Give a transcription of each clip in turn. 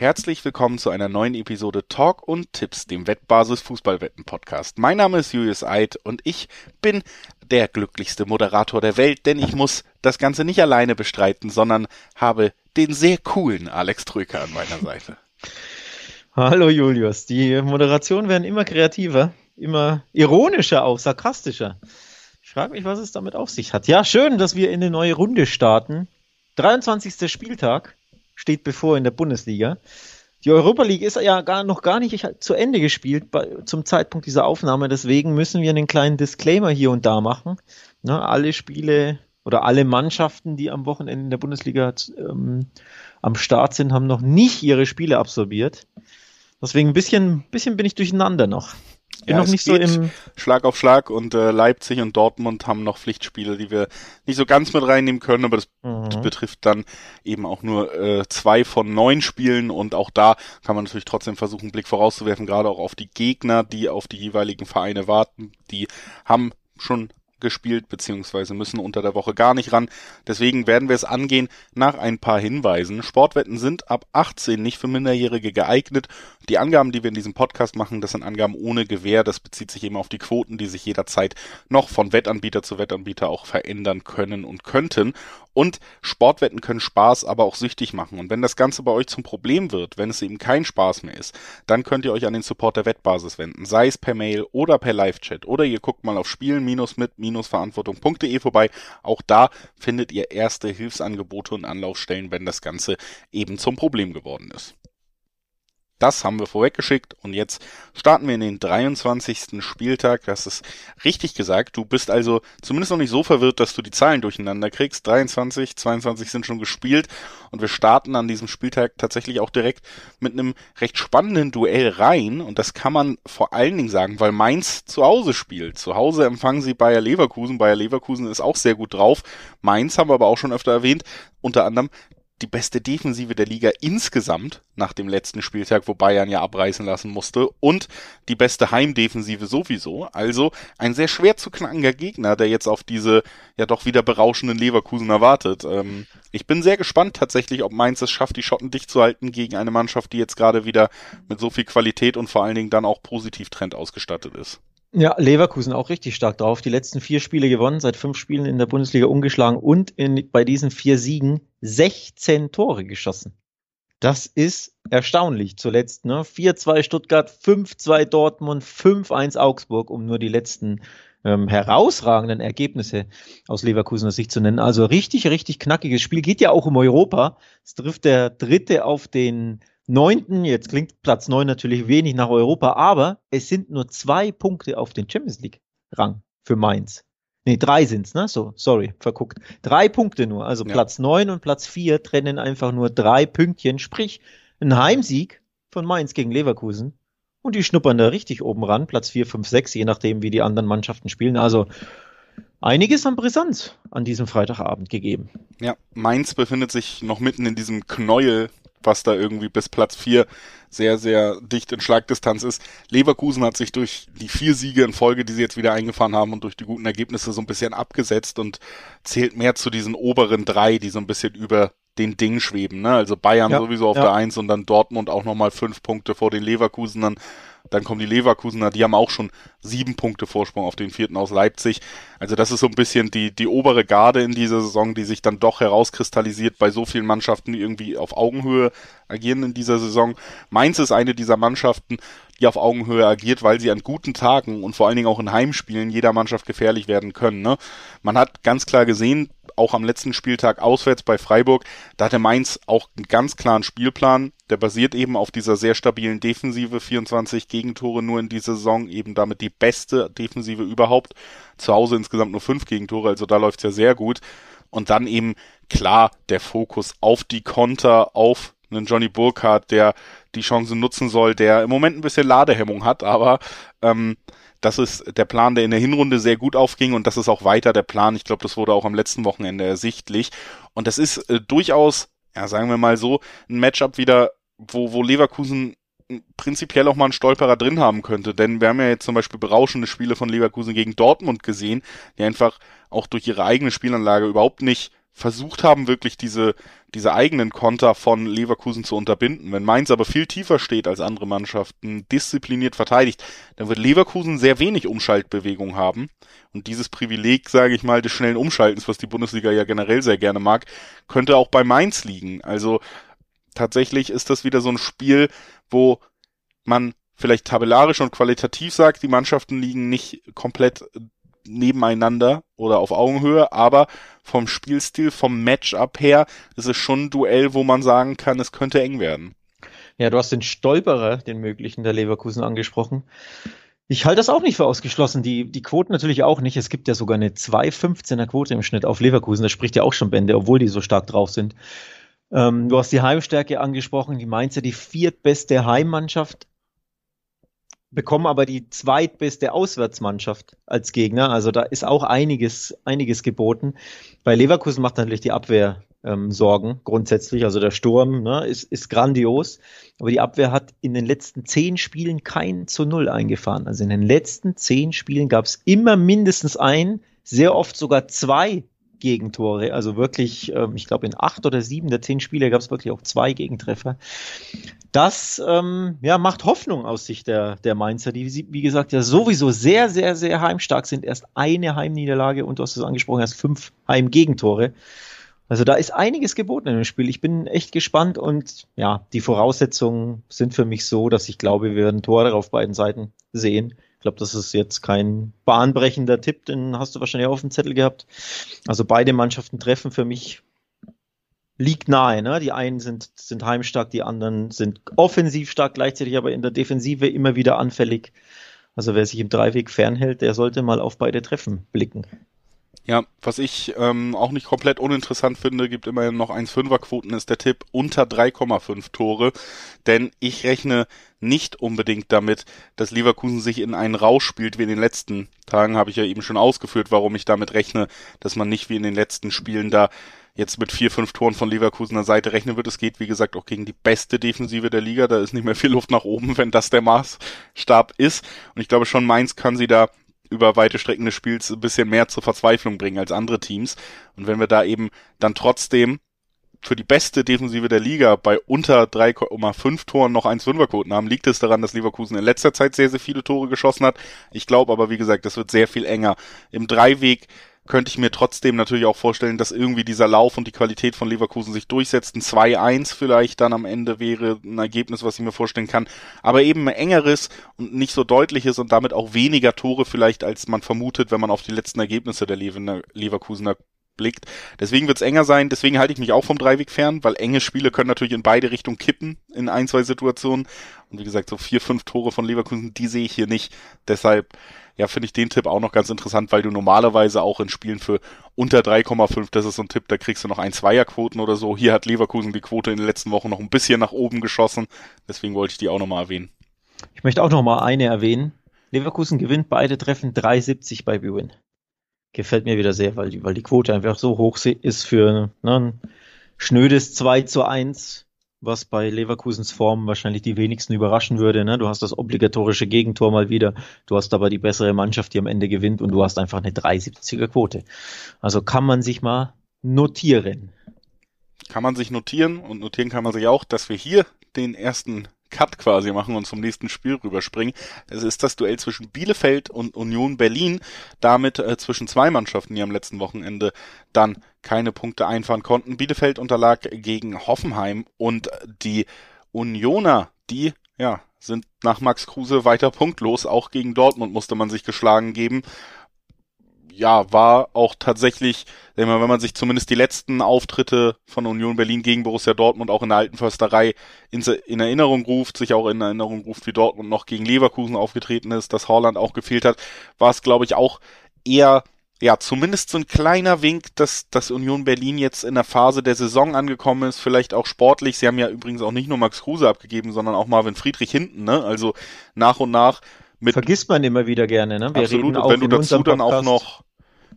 Herzlich willkommen zu einer neuen Episode Talk und Tipps, dem Wettbasis Fußballwetten Podcast. Mein Name ist Julius Eid und ich bin der glücklichste Moderator der Welt, denn ich muss das Ganze nicht alleine bestreiten, sondern habe den sehr coolen Alex Trüker an meiner Seite. Hallo Julius, die Moderationen werden immer kreativer, immer ironischer auch, sarkastischer. Ich frage mich, was es damit auf sich hat. Ja, schön, dass wir in eine neue Runde starten. 23. Spieltag steht bevor in der Bundesliga. Die Europa League ist ja gar, noch gar nicht zu Ende gespielt bei, zum Zeitpunkt dieser Aufnahme. Deswegen müssen wir einen kleinen Disclaimer hier und da machen. Ne, alle Spiele oder alle Mannschaften, die am Wochenende in der Bundesliga ähm, am Start sind, haben noch nicht ihre Spiele absolviert. Deswegen ein bisschen, bisschen bin ich durcheinander noch bin ja, noch nicht so im Schlag auf Schlag und äh, Leipzig und Dortmund haben noch Pflichtspiele, die wir nicht so ganz mit reinnehmen können, aber das mhm. betrifft dann eben auch nur äh, zwei von neun Spielen und auch da kann man natürlich trotzdem versuchen, einen Blick vorauszuwerfen, gerade auch auf die Gegner, die auf die jeweiligen Vereine warten. Die haben schon gespielt, beziehungsweise müssen unter der Woche gar nicht ran. Deswegen werden wir es angehen nach ein paar Hinweisen. Sportwetten sind ab 18 nicht für Minderjährige geeignet. Die Angaben, die wir in diesem Podcast machen, das sind Angaben ohne Gewähr. Das bezieht sich eben auf die Quoten, die sich jederzeit noch von Wettanbieter zu Wettanbieter auch verändern können und könnten. Und Sportwetten können Spaß, aber auch süchtig machen. Und wenn das Ganze bei euch zum Problem wird, wenn es eben kein Spaß mehr ist, dann könnt ihr euch an den Support der Wettbasis wenden, sei es per Mail oder per Live-Chat. Oder ihr guckt mal auf spielen-mit-verantwortung.de vorbei. Auch da findet ihr erste Hilfsangebote und Anlaufstellen, wenn das Ganze eben zum Problem geworden ist. Das haben wir vorweggeschickt und jetzt starten wir in den 23. Spieltag. Das ist richtig gesagt. Du bist also zumindest noch nicht so verwirrt, dass du die Zahlen durcheinander kriegst. 23, 22 sind schon gespielt und wir starten an diesem Spieltag tatsächlich auch direkt mit einem recht spannenden Duell rein und das kann man vor allen Dingen sagen, weil Mainz zu Hause spielt. Zu Hause empfangen sie Bayer Leverkusen. Bayer Leverkusen ist auch sehr gut drauf. Mainz haben wir aber auch schon öfter erwähnt. Unter anderem die beste Defensive der Liga insgesamt nach dem letzten Spieltag, wo Bayern ja abreißen lassen musste und die beste Heimdefensive sowieso. Also ein sehr schwer zu knackender Gegner, der jetzt auf diese ja doch wieder berauschenden Leverkusen erwartet. Ähm, ich bin sehr gespannt tatsächlich, ob Mainz es schafft, die Schotten dicht zu halten gegen eine Mannschaft, die jetzt gerade wieder mit so viel Qualität und vor allen Dingen dann auch Positivtrend ausgestattet ist. Ja, Leverkusen auch richtig stark drauf. Die letzten vier Spiele gewonnen, seit fünf Spielen in der Bundesliga umgeschlagen und in, bei diesen vier Siegen 16 Tore geschossen. Das ist erstaunlich. Zuletzt ne? 4-2 Stuttgart, 5-2 Dortmund, 5-1 Augsburg, um nur die letzten ähm, herausragenden Ergebnisse aus Leverkusener Sicht zu nennen. Also richtig, richtig knackiges Spiel. Geht ja auch um Europa. Es trifft der Dritte auf den neunten, jetzt klingt Platz neun natürlich wenig nach Europa, aber es sind nur zwei Punkte auf den Champions League Rang für Mainz. Nee, drei sind's, ne? So, sorry, verguckt. Drei Punkte nur. Also ja. Platz neun und Platz vier trennen einfach nur drei Pünktchen, sprich ein Heimsieg von Mainz gegen Leverkusen. Und die schnuppern da richtig oben ran, Platz vier, fünf, sechs, je nachdem, wie die anderen Mannschaften spielen. Also einiges an Brisanz an diesem Freitagabend gegeben. Ja, Mainz befindet sich noch mitten in diesem Knäuel was da irgendwie bis Platz 4 sehr, sehr dicht in Schlagdistanz ist. Leverkusen hat sich durch die vier Siege in Folge, die sie jetzt wieder eingefahren haben und durch die guten Ergebnisse so ein bisschen abgesetzt und zählt mehr zu diesen oberen drei, die so ein bisschen über den Ding schweben. Ne? Also Bayern ja, sowieso auf ja. der Eins und dann Dortmund auch nochmal fünf Punkte vor den Leverkusenern. Dann kommen die Leverkusener, die haben auch schon sieben Punkte Vorsprung auf den vierten aus Leipzig. Also das ist so ein bisschen die, die obere Garde in dieser Saison, die sich dann doch herauskristallisiert bei so vielen Mannschaften, die irgendwie auf Augenhöhe agieren in dieser Saison. Mainz ist eine dieser Mannschaften, die auf Augenhöhe agiert, weil sie an guten Tagen und vor allen Dingen auch in Heimspielen jeder Mannschaft gefährlich werden können. Ne? Man hat ganz klar gesehen, auch am letzten Spieltag auswärts bei Freiburg, da hatte Mainz auch einen ganz klaren Spielplan. Der basiert eben auf dieser sehr stabilen Defensive, 24 Gegentore nur in dieser Saison, eben damit die beste Defensive überhaupt. Zu Hause insgesamt nur fünf Gegentore, also da läuft's ja sehr gut. Und dann eben klar der Fokus auf die Konter, auf einen Johnny Burkhardt, der die Chance nutzen soll, der im Moment ein bisschen Ladehemmung hat, aber ähm, das ist der Plan, der in der Hinrunde sehr gut aufging und das ist auch weiter der Plan. Ich glaube, das wurde auch am letzten Wochenende ersichtlich. Und das ist äh, durchaus, ja, sagen wir mal so, ein Matchup wieder, wo, wo Leverkusen prinzipiell auch mal einen Stolperer drin haben könnte. Denn wir haben ja jetzt zum Beispiel berauschende Spiele von Leverkusen gegen Dortmund gesehen, die einfach auch durch ihre eigene Spielanlage überhaupt nicht versucht haben, wirklich diese, diese eigenen Konter von Leverkusen zu unterbinden. Wenn Mainz aber viel tiefer steht als andere Mannschaften, diszipliniert verteidigt, dann wird Leverkusen sehr wenig Umschaltbewegung haben. Und dieses Privileg, sage ich mal, des schnellen Umschaltens, was die Bundesliga ja generell sehr gerne mag, könnte auch bei Mainz liegen. Also tatsächlich ist das wieder so ein Spiel, wo man vielleicht tabellarisch und qualitativ sagt, die Mannschaften liegen nicht komplett nebeneinander oder auf Augenhöhe, aber vom Spielstil, vom Matchup her, ist es schon ein Duell, wo man sagen kann, es könnte eng werden. Ja, du hast den Stolperer, den möglichen der Leverkusen angesprochen. Ich halte das auch nicht für ausgeschlossen. Die, die Quoten natürlich auch nicht. Es gibt ja sogar eine 2,15er Quote im Schnitt auf Leverkusen. Das spricht ja auch schon Bände, obwohl die so stark drauf sind. Ähm, du hast die Heimstärke angesprochen. Die Mainzer die viertbeste Heimmannschaft bekommen aber die zweitbeste Auswärtsmannschaft als Gegner. Also da ist auch einiges, einiges geboten. Bei Leverkusen macht natürlich die Abwehr ähm, Sorgen grundsätzlich. Also der Sturm ne, ist, ist grandios. Aber die Abwehr hat in den letzten zehn Spielen kein zu Null eingefahren. Also in den letzten zehn Spielen gab es immer mindestens ein, sehr oft sogar zwei Gegentore. Also wirklich, ähm, ich glaube, in acht oder sieben der zehn Spiele gab es wirklich auch zwei Gegentreffer. Das ähm, ja, macht Hoffnung aus Sicht der, der Mainzer, die, wie gesagt, ja sowieso sehr, sehr, sehr heimstark sind. Erst eine Heimniederlage und du hast es angesprochen, erst fünf Heimgegentore. Also da ist einiges geboten in dem Spiel. Ich bin echt gespannt und ja, die Voraussetzungen sind für mich so, dass ich glaube, wir werden Tore auf beiden Seiten sehen. Ich glaube, das ist jetzt kein bahnbrechender Tipp, den hast du wahrscheinlich auch auf dem Zettel gehabt. Also beide Mannschaften treffen für mich liegt nahe. Ne? Die einen sind, sind heimstark, die anderen sind offensiv stark, gleichzeitig aber in der Defensive immer wieder anfällig. Also wer sich im Dreiweg fernhält, der sollte mal auf beide Treffen blicken. Ja, was ich ähm, auch nicht komplett uninteressant finde, gibt immerhin noch 1,5er Quoten, ist der Tipp unter 3,5 Tore. Denn ich rechne nicht unbedingt damit, dass Leverkusen sich in einen Rausch spielt, wie in den letzten Tagen, habe ich ja eben schon ausgeführt, warum ich damit rechne, dass man nicht wie in den letzten Spielen da jetzt mit vier, fünf Toren von Leverkusener Seite rechnen wird. Es geht, wie gesagt, auch gegen die beste Defensive der Liga. Da ist nicht mehr viel Luft nach oben, wenn das der Maßstab ist. Und ich glaube schon, Mainz kann sie da über weite Strecken des Spiels ein bisschen mehr zur Verzweiflung bringen als andere Teams. Und wenn wir da eben dann trotzdem für die beste Defensive der Liga bei unter 3,5 Toren noch 1,5er Quoten haben, liegt es daran, dass Leverkusen in letzter Zeit sehr, sehr viele Tore geschossen hat. Ich glaube aber, wie gesagt, das wird sehr viel enger. Im Dreiweg könnte ich mir trotzdem natürlich auch vorstellen, dass irgendwie dieser Lauf und die Qualität von Leverkusen sich durchsetzt. Ein 2-1 vielleicht dann am Ende wäre ein Ergebnis, was ich mir vorstellen kann. Aber eben ein engeres und nicht so deutliches und damit auch weniger Tore vielleicht, als man vermutet, wenn man auf die letzten Ergebnisse der Leverkusener blickt. Deswegen wird's enger sein. Deswegen halte ich mich auch vom Dreiweg fern, weil enge Spiele können natürlich in beide Richtungen kippen in ein, zwei Situationen. Und wie gesagt, so vier, fünf Tore von Leverkusen, die sehe ich hier nicht. Deshalb ja, finde ich den Tipp auch noch ganz interessant, weil du normalerweise auch in Spielen für unter 3,5, das ist so ein Tipp, da kriegst du noch ein Zweierquoten oder so. Hier hat Leverkusen die Quote in den letzten Wochen noch ein bisschen nach oben geschossen. Deswegen wollte ich die auch nochmal erwähnen. Ich möchte auch nochmal eine erwähnen. Leverkusen gewinnt beide Treffen 3,70 bei Bwin. Gefällt mir wieder sehr, weil die, weil die Quote einfach so hoch ist für ne, ein schnödes 2 zu 1 was bei Leverkusens Form wahrscheinlich die wenigsten überraschen würde. Ne? Du hast das obligatorische Gegentor mal wieder, du hast aber die bessere Mannschaft, die am Ende gewinnt und du hast einfach eine 370er Quote. Also kann man sich mal notieren. Kann man sich notieren und notieren kann man sich auch, dass wir hier den ersten Cut quasi machen und zum nächsten Spiel rüberspringen. Es ist das Duell zwischen Bielefeld und Union Berlin, damit äh, zwischen zwei Mannschaften, die am letzten Wochenende dann keine Punkte einfahren konnten. Bielefeld unterlag gegen Hoffenheim und die Unioner, die ja sind nach Max Kruse weiter punktlos. Auch gegen Dortmund musste man sich geschlagen geben ja, war auch tatsächlich, wenn man sich zumindest die letzten Auftritte von Union Berlin gegen Borussia Dortmund auch in der alten Försterei in, in, Erinnerung ruft, sich auch in Erinnerung ruft, wie Dortmund noch gegen Leverkusen aufgetreten ist, dass Holland auch gefehlt hat, war es, glaube ich, auch eher, ja, zumindest so ein kleiner Wink, dass, dass Union Berlin jetzt in der Phase der Saison angekommen ist, vielleicht auch sportlich. Sie haben ja übrigens auch nicht nur Max Kruse abgegeben, sondern auch Marvin Friedrich hinten, ne? Also nach und nach mit Vergisst man immer wieder gerne, ne? Wir absolut. Und wenn du dazu dann auch noch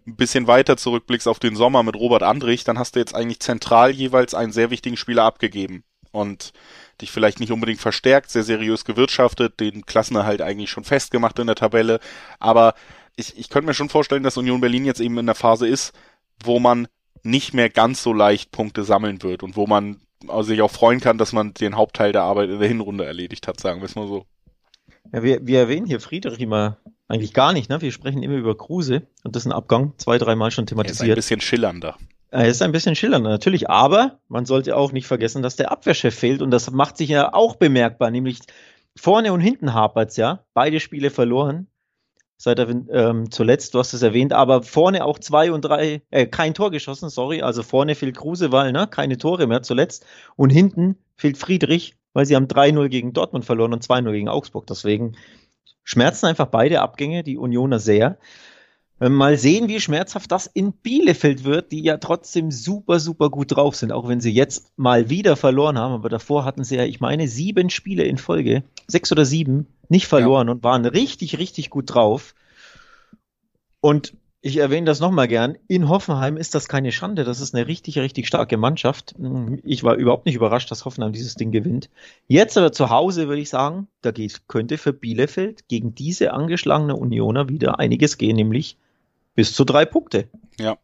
ein bisschen weiter zurückblickst auf den Sommer mit Robert Andrich, dann hast du jetzt eigentlich zentral jeweils einen sehr wichtigen Spieler abgegeben und dich vielleicht nicht unbedingt verstärkt, sehr seriös gewirtschaftet, den Klassenerhalt eigentlich schon festgemacht in der Tabelle, aber ich, ich könnte mir schon vorstellen, dass Union Berlin jetzt eben in der Phase ist, wo man nicht mehr ganz so leicht Punkte sammeln wird und wo man sich auch freuen kann, dass man den Hauptteil der Arbeit in der Hinrunde erledigt hat, sagen wir es mal so. Ja, wir, wir erwähnen hier Friedrich immer eigentlich gar nicht, ne? Wir sprechen immer über Kruse und das ist ein Abgang, zwei, dreimal schon thematisiert. Er ist ein bisschen schillernder. Er ist ein bisschen schillernder, natürlich, aber man sollte auch nicht vergessen, dass der Abwehrchef fehlt und das macht sich ja auch bemerkbar, nämlich vorne und hinten hapert's ja, beide Spiele verloren seit er ähm, zuletzt, du hast es erwähnt, aber vorne auch zwei und drei, äh, kein Tor geschossen, sorry, also vorne fehlt Kruse, weil, ne, keine Tore mehr zuletzt und hinten fehlt Friedrich, weil sie haben 3-0 gegen Dortmund verloren und 2-0 gegen Augsburg, deswegen schmerzen einfach beide Abgänge, die Unioner sehr. Mal sehen, wie schmerzhaft das in Bielefeld wird, die ja trotzdem super, super gut drauf sind, auch wenn sie jetzt mal wieder verloren haben. Aber davor hatten sie ja, ich meine, sieben Spiele in Folge, sechs oder sieben, nicht verloren ja. und waren richtig, richtig gut drauf. Und ich erwähne das nochmal gern. In Hoffenheim ist das keine Schande. Das ist eine richtig, richtig starke Mannschaft. Ich war überhaupt nicht überrascht, dass Hoffenheim dieses Ding gewinnt. Jetzt aber zu Hause würde ich sagen, da geht, könnte für Bielefeld gegen diese angeschlagene Unioner wieder einiges gehen, nämlich bis zu drei Punkte. Ja,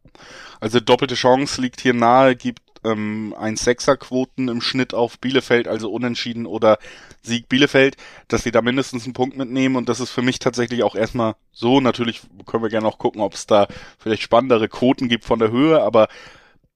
also doppelte Chance liegt hier nahe, gibt ähm, ein Sechserquoten im Schnitt auf Bielefeld, also unentschieden oder Sieg Bielefeld, dass sie da mindestens einen Punkt mitnehmen und das ist für mich tatsächlich auch erstmal so. Natürlich können wir gerne auch gucken, ob es da vielleicht spannendere Quoten gibt von der Höhe, aber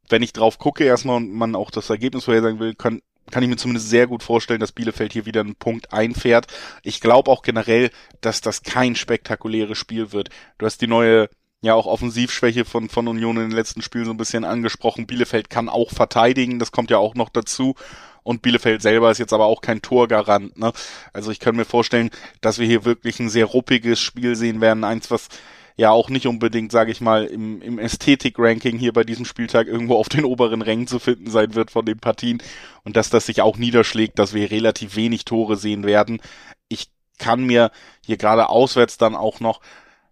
wenn ich drauf gucke erstmal und man auch das Ergebnis vorhersagen will, kann, kann ich mir zumindest sehr gut vorstellen, dass Bielefeld hier wieder einen Punkt einfährt. Ich glaube auch generell, dass das kein spektakuläres Spiel wird. Du hast die neue ja auch Offensivschwäche von, von Union in den letzten Spielen so ein bisschen angesprochen. Bielefeld kann auch verteidigen, das kommt ja auch noch dazu. Und Bielefeld selber ist jetzt aber auch kein Torgarant. Ne? Also ich kann mir vorstellen, dass wir hier wirklich ein sehr ruppiges Spiel sehen werden. Eins, was ja auch nicht unbedingt, sage ich mal, im, im Ästhetik-Ranking hier bei diesem Spieltag irgendwo auf den oberen Rängen zu finden sein wird von den Partien. Und dass das sich auch niederschlägt, dass wir relativ wenig Tore sehen werden. Ich kann mir hier gerade auswärts dann auch noch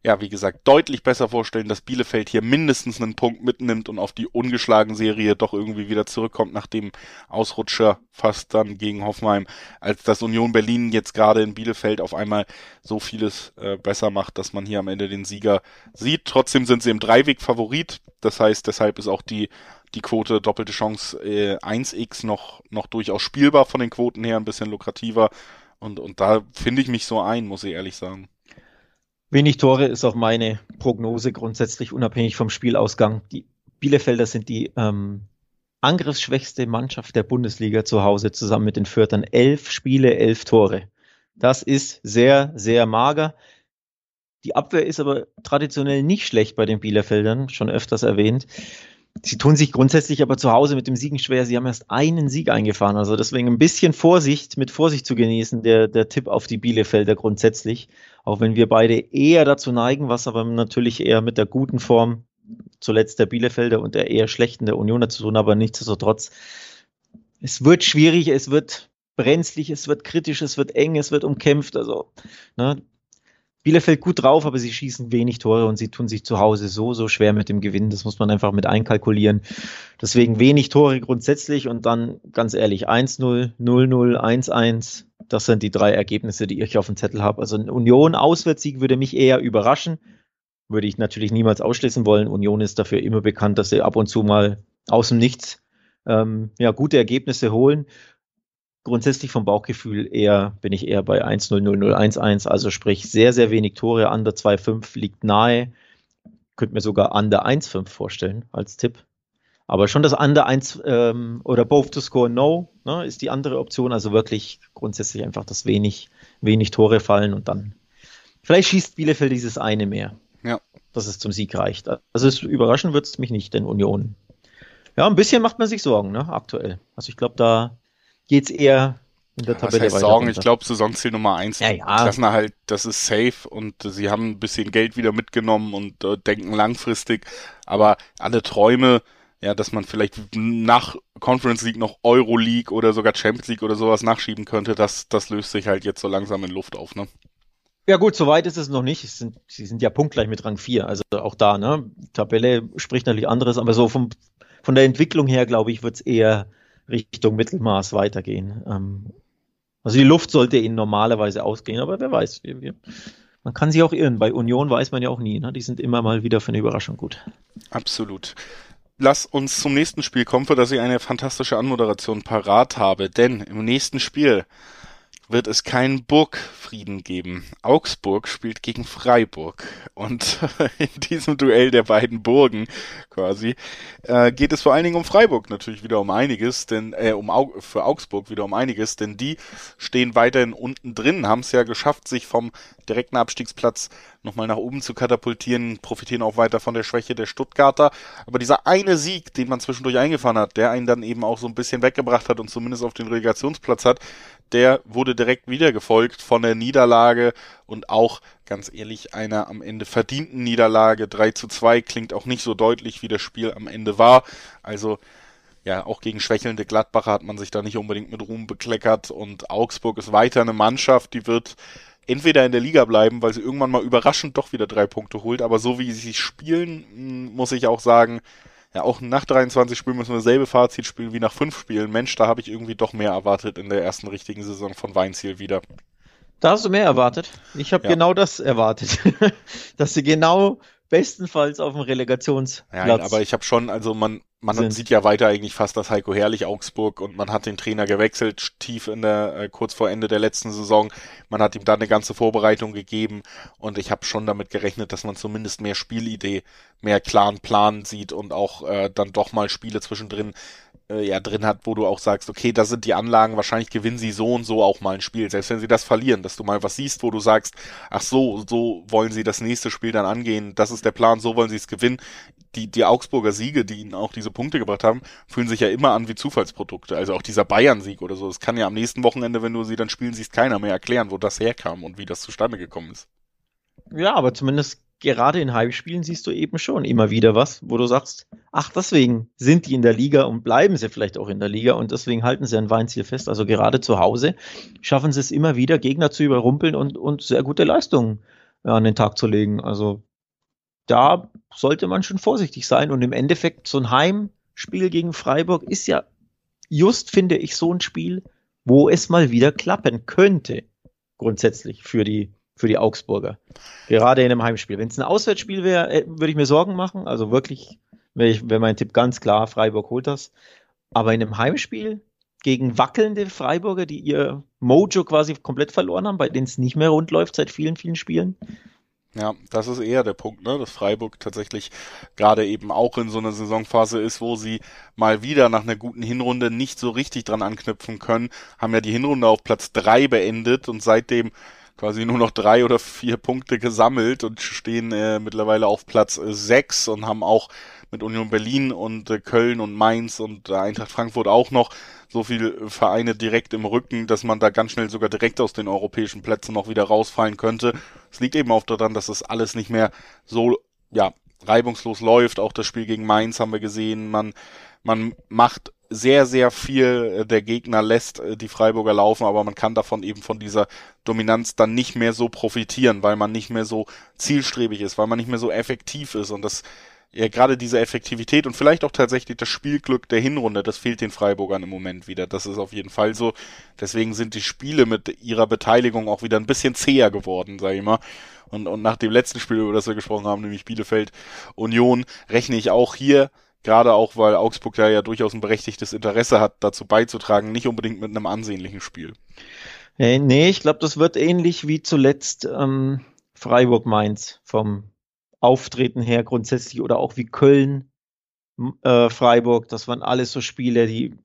ja, wie gesagt, deutlich besser vorstellen, dass Bielefeld hier mindestens einen Punkt mitnimmt und auf die ungeschlagen Serie doch irgendwie wieder zurückkommt nach dem Ausrutscher fast dann gegen Hoffenheim, als dass Union Berlin jetzt gerade in Bielefeld auf einmal so vieles äh, besser macht, dass man hier am Ende den Sieger sieht. Trotzdem sind sie im Dreiweg Favorit. Das heißt, deshalb ist auch die die Quote doppelte Chance äh, 1x noch noch durchaus spielbar von den Quoten her, ein bisschen lukrativer und und da finde ich mich so ein, muss ich ehrlich sagen. Wenig Tore ist auch meine Prognose grundsätzlich unabhängig vom Spielausgang. Die Bielefelder sind die ähm, angriffsschwächste Mannschaft der Bundesliga zu Hause zusammen mit den Fürtern. Elf Spiele, elf Tore. Das ist sehr, sehr mager. Die Abwehr ist aber traditionell nicht schlecht bei den Bielefeldern, schon öfters erwähnt. Sie tun sich grundsätzlich aber zu Hause mit dem Siegen schwer. Sie haben erst einen Sieg eingefahren. Also deswegen ein bisschen Vorsicht, mit Vorsicht zu genießen, der, der Tipp auf die Bielefelder grundsätzlich. Auch wenn wir beide eher dazu neigen, was aber natürlich eher mit der guten Form zuletzt der Bielefelder und der eher schlechten der Unioner zu tun, aber nichtsdestotrotz. Es wird schwierig, es wird brenzlig, es wird kritisch, es wird eng, es wird umkämpft. Also, ne, Bielefeld gut drauf, aber sie schießen wenig Tore und sie tun sich zu Hause so, so schwer mit dem Gewinn. Das muss man einfach mit einkalkulieren. Deswegen wenig Tore grundsätzlich und dann ganz ehrlich 1-0, 0-0, 1-1. Das sind die drei Ergebnisse, die ich auf dem Zettel habe. Also ein Union-Auswärtssieg würde mich eher überraschen. Würde ich natürlich niemals ausschließen wollen. Union ist dafür immer bekannt, dass sie ab und zu mal aus dem Nichts ähm, ja, gute Ergebnisse holen grundsätzlich vom Bauchgefühl eher, bin ich eher bei 1-0-0-0-1-1, also sprich sehr, sehr wenig Tore, under 2-5 liegt nahe. Könnte mir sogar under 1-5 vorstellen als Tipp. Aber schon das under 1 ähm, oder both to score no ne, ist die andere Option. Also wirklich grundsätzlich einfach, dass wenig, wenig Tore fallen und dann vielleicht schießt Bielefeld dieses eine mehr. Ja. Dass es zum Sieg reicht. Also es überraschen wird es mich nicht, denn Union. Ja, ein bisschen macht man sich Sorgen, ne, aktuell. Also ich glaube, da geht es eher in der Tabelle was heißt Sorgen? Ich glaube, Saisonziel Nummer eins. Ja, ja. Klassenerhalt, das ist safe und sie haben ein bisschen Geld wieder mitgenommen und äh, denken langfristig. Aber alle Träume, ja, dass man vielleicht nach Conference League noch Euro League oder sogar Champions League oder sowas nachschieben könnte, das, das löst sich halt jetzt so langsam in Luft auf, ne? Ja gut, soweit ist es noch nicht. Sie sind, sie sind ja punktgleich mit Rang 4, also auch da, ne? Tabelle spricht natürlich anderes, aber so vom, von der Entwicklung her, glaube ich, wird es eher Richtung Mittelmaß weitergehen. Ähm, also die Luft sollte ihnen normalerweise ausgehen, aber wer weiß. Wir, wir, man kann sich auch irren. Bei Union weiß man ja auch nie. Ne? Die sind immer mal wieder für eine Überraschung gut. Absolut. lass uns zum nächsten Spiel kommen, für das ich eine fantastische Anmoderation parat habe. Denn im nächsten Spiel wird es keinen Burgfrieden geben. Augsburg spielt gegen Freiburg. Und in diesem Duell der beiden Burgen quasi äh, geht es vor allen Dingen um Freiburg natürlich wieder um einiges, denn äh, um Au für Augsburg wieder um einiges, denn die stehen weiterhin unten drin, haben es ja geschafft, sich vom direkten Abstiegsplatz nochmal nach oben zu katapultieren, profitieren auch weiter von der Schwäche der Stuttgarter. Aber dieser eine Sieg, den man zwischendurch eingefahren hat, der einen dann eben auch so ein bisschen weggebracht hat und zumindest auf den Relegationsplatz hat, der wurde direkt wieder gefolgt von der Niederlage und auch ganz ehrlich einer am Ende verdienten Niederlage. 3 zu 2 klingt auch nicht so deutlich, wie das Spiel am Ende war. Also ja, auch gegen schwächelnde Gladbacher hat man sich da nicht unbedingt mit Ruhm bekleckert und Augsburg ist weiter eine Mannschaft, die wird entweder in der Liga bleiben, weil sie irgendwann mal überraschend doch wieder drei Punkte holt, aber so wie sie spielen, muss ich auch sagen, ja, auch nach 23 Spielen müssen wir dasselbe Fazit spielen wie nach fünf Spielen. Mensch, da habe ich irgendwie doch mehr erwartet in der ersten richtigen Saison von Weinziel wieder. Da hast du mehr erwartet. Ich habe ja. genau das erwartet. Dass sie genau bestenfalls auf dem Relegationsplatz. Ja, aber ich habe schon, also man, man sind. sieht ja weiter eigentlich fast das Heiko Herrlich Augsburg und man hat den Trainer gewechselt, tief in der, äh, kurz vor Ende der letzten Saison. Man hat ihm dann eine ganze Vorbereitung gegeben und ich habe schon damit gerechnet, dass man zumindest mehr Spielidee, mehr klaren Plan sieht und auch äh, dann doch mal Spiele zwischendrin äh, ja drin hat, wo du auch sagst, okay, da sind die Anlagen, wahrscheinlich gewinnen sie so und so auch mal ein Spiel, selbst wenn sie das verlieren, dass du mal was siehst, wo du sagst, ach so, so wollen sie das nächste Spiel dann angehen, das ist der Plan, so wollen sie es gewinnen. Die, die Augsburger Siege, die ihnen auch diese Punkte gebracht haben, fühlen sich ja immer an wie Zufallsprodukte. Also auch dieser Bayern-Sieg oder so, das kann ja am nächsten Wochenende, wenn du sie dann spielen siehst, keiner mehr erklären, wo das herkam und wie das zustande gekommen ist. Ja, aber zumindest gerade in Heimspielen siehst du eben schon immer wieder was, wo du sagst, ach, deswegen sind die in der Liga und bleiben sie vielleicht auch in der Liga und deswegen halten sie ein Weinziel fest. Also gerade zu Hause schaffen sie es immer wieder, Gegner zu überrumpeln und, und sehr gute Leistungen an den Tag zu legen. Also da sollte man schon vorsichtig sein und im Endeffekt so ein Heimspiel gegen Freiburg ist ja just, finde ich, so ein Spiel, wo es mal wieder klappen könnte, grundsätzlich für die für die Augsburger. Gerade in einem Heimspiel. Wenn es ein Auswärtsspiel wäre, äh, würde ich mir Sorgen machen. Also wirklich, wäre wär mein Tipp ganz klar, Freiburg holt das. Aber in einem Heimspiel gegen wackelnde Freiburger, die ihr Mojo quasi komplett verloren haben, bei denen es nicht mehr rund läuft seit vielen, vielen Spielen. Ja, das ist eher der Punkt, ne? dass Freiburg tatsächlich gerade eben auch in so einer Saisonphase ist, wo sie mal wieder nach einer guten Hinrunde nicht so richtig dran anknüpfen können, haben ja die Hinrunde auf Platz drei beendet und seitdem quasi nur noch drei oder vier Punkte gesammelt und stehen äh, mittlerweile auf Platz äh, sechs und haben auch mit Union Berlin und äh, Köln und Mainz und äh, Eintracht Frankfurt auch noch so viele Vereine direkt im Rücken, dass man da ganz schnell sogar direkt aus den europäischen Plätzen noch wieder rausfallen könnte. Es liegt eben auch daran, dass das alles nicht mehr so ja reibungslos läuft. Auch das Spiel gegen Mainz haben wir gesehen. Man man macht sehr, sehr viel äh, der Gegner lässt äh, die Freiburger laufen, aber man kann davon eben von dieser Dominanz dann nicht mehr so profitieren, weil man nicht mehr so zielstrebig ist, weil man nicht mehr so effektiv ist und das ja gerade diese Effektivität und vielleicht auch tatsächlich das Spielglück der Hinrunde, das fehlt den Freiburgern im Moment wieder. Das ist auf jeden Fall so. Deswegen sind die Spiele mit ihrer Beteiligung auch wieder ein bisschen zäher geworden, sag ich mal. Und, und nach dem letzten Spiel, über das wir gesprochen haben, nämlich Bielefeld Union, rechne ich auch hier Gerade auch, weil Augsburg da ja durchaus ein berechtigtes Interesse hat, dazu beizutragen, nicht unbedingt mit einem ansehnlichen Spiel. Äh, nee, ich glaube, das wird ähnlich wie zuletzt ähm, Freiburg-Mainz vom Auftreten her grundsätzlich oder auch wie Köln, äh, Freiburg. Das waren alles so Spiele, die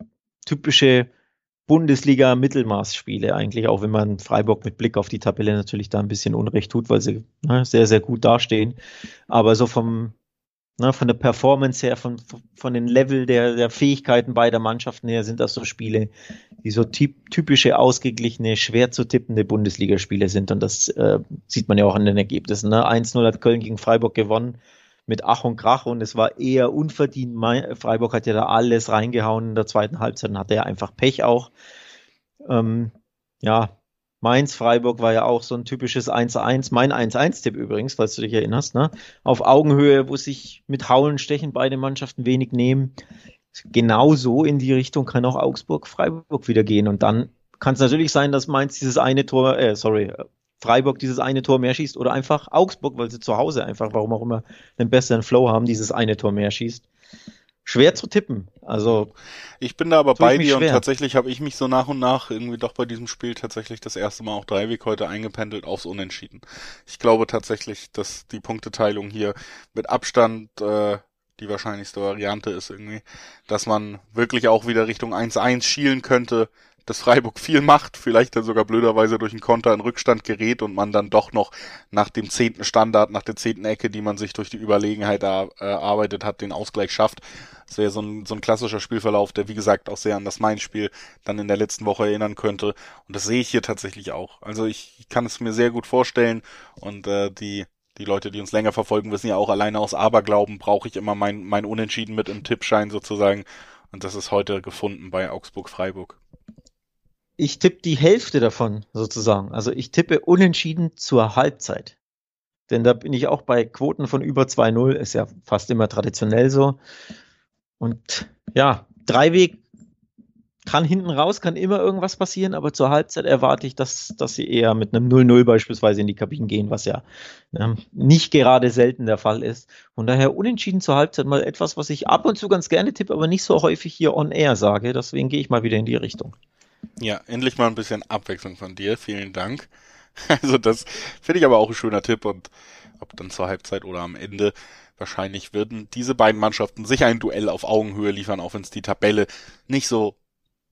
typische Bundesliga-Mittelmaßspiele eigentlich, auch wenn man Freiburg mit Blick auf die Tabelle natürlich da ein bisschen Unrecht tut, weil sie ne, sehr, sehr gut dastehen. Aber so vom Ne, von der Performance her, von, von den Level der, der Fähigkeiten beider Mannschaften her sind das so Spiele, die so typ, typische, ausgeglichene, schwer zu tippende Bundesligaspiele sind. Und das äh, sieht man ja auch an den Ergebnissen. Ne? 1-0 hat Köln gegen Freiburg gewonnen mit Ach und Krach und es war eher unverdient. Freiburg hat ja da alles reingehauen in der zweiten Halbzeit und hatte ja einfach Pech auch. Ähm, ja, Mainz-Freiburg war ja auch so ein typisches 1-1, mein 1-1-Tipp übrigens, falls du dich erinnerst, ne? Auf Augenhöhe, wo sich mit Haulen stechen beide Mannschaften wenig nehmen. Genauso in die Richtung kann auch Augsburg-Freiburg wieder gehen. Und dann kann es natürlich sein, dass Mainz dieses eine Tor, äh, sorry, Freiburg dieses eine Tor mehr schießt oder einfach Augsburg, weil sie zu Hause einfach, warum auch immer, einen besseren Flow haben, dieses eine Tor mehr schießt. Schwer zu tippen. Also ich bin da aber bei dir und tatsächlich habe ich mich so nach und nach irgendwie doch bei diesem Spiel tatsächlich das erste Mal auch Dreiweg heute eingependelt aufs Unentschieden. Ich glaube tatsächlich, dass die Punkteteilung hier mit Abstand äh, die wahrscheinlichste Variante ist irgendwie, dass man wirklich auch wieder Richtung 1-1 schielen könnte dass Freiburg viel macht, vielleicht dann sogar blöderweise durch einen Konter in Rückstand gerät und man dann doch noch nach dem zehnten Standard, nach der zehnten Ecke, die man sich durch die Überlegenheit erarbeitet hat, den Ausgleich schafft. Das wäre so ein, so ein klassischer Spielverlauf, der wie gesagt auch sehr an das Main-Spiel dann in der letzten Woche erinnern könnte. Und das sehe ich hier tatsächlich auch. Also ich kann es mir sehr gut vorstellen und äh, die die Leute, die uns länger verfolgen, wissen ja auch, alleine aus Aberglauben brauche ich immer mein, mein Unentschieden mit im Tippschein sozusagen. Und das ist heute gefunden bei Augsburg-Freiburg ich tippe die Hälfte davon sozusagen. Also ich tippe unentschieden zur Halbzeit. Denn da bin ich auch bei Quoten von über 2-0, ist ja fast immer traditionell so. Und ja, Dreiweg kann hinten raus, kann immer irgendwas passieren, aber zur Halbzeit erwarte ich, dass, dass sie eher mit einem 0-0 beispielsweise in die Kabinen gehen, was ja ähm, nicht gerade selten der Fall ist. Von daher unentschieden zur Halbzeit mal etwas, was ich ab und zu ganz gerne tippe, aber nicht so häufig hier on air sage. Deswegen gehe ich mal wieder in die Richtung. Ja, endlich mal ein bisschen Abwechslung von dir. Vielen Dank. Also das finde ich aber auch ein schöner Tipp und ob dann zur Halbzeit oder am Ende wahrscheinlich würden diese beiden Mannschaften sich ein Duell auf Augenhöhe liefern, auch wenn es die Tabelle nicht so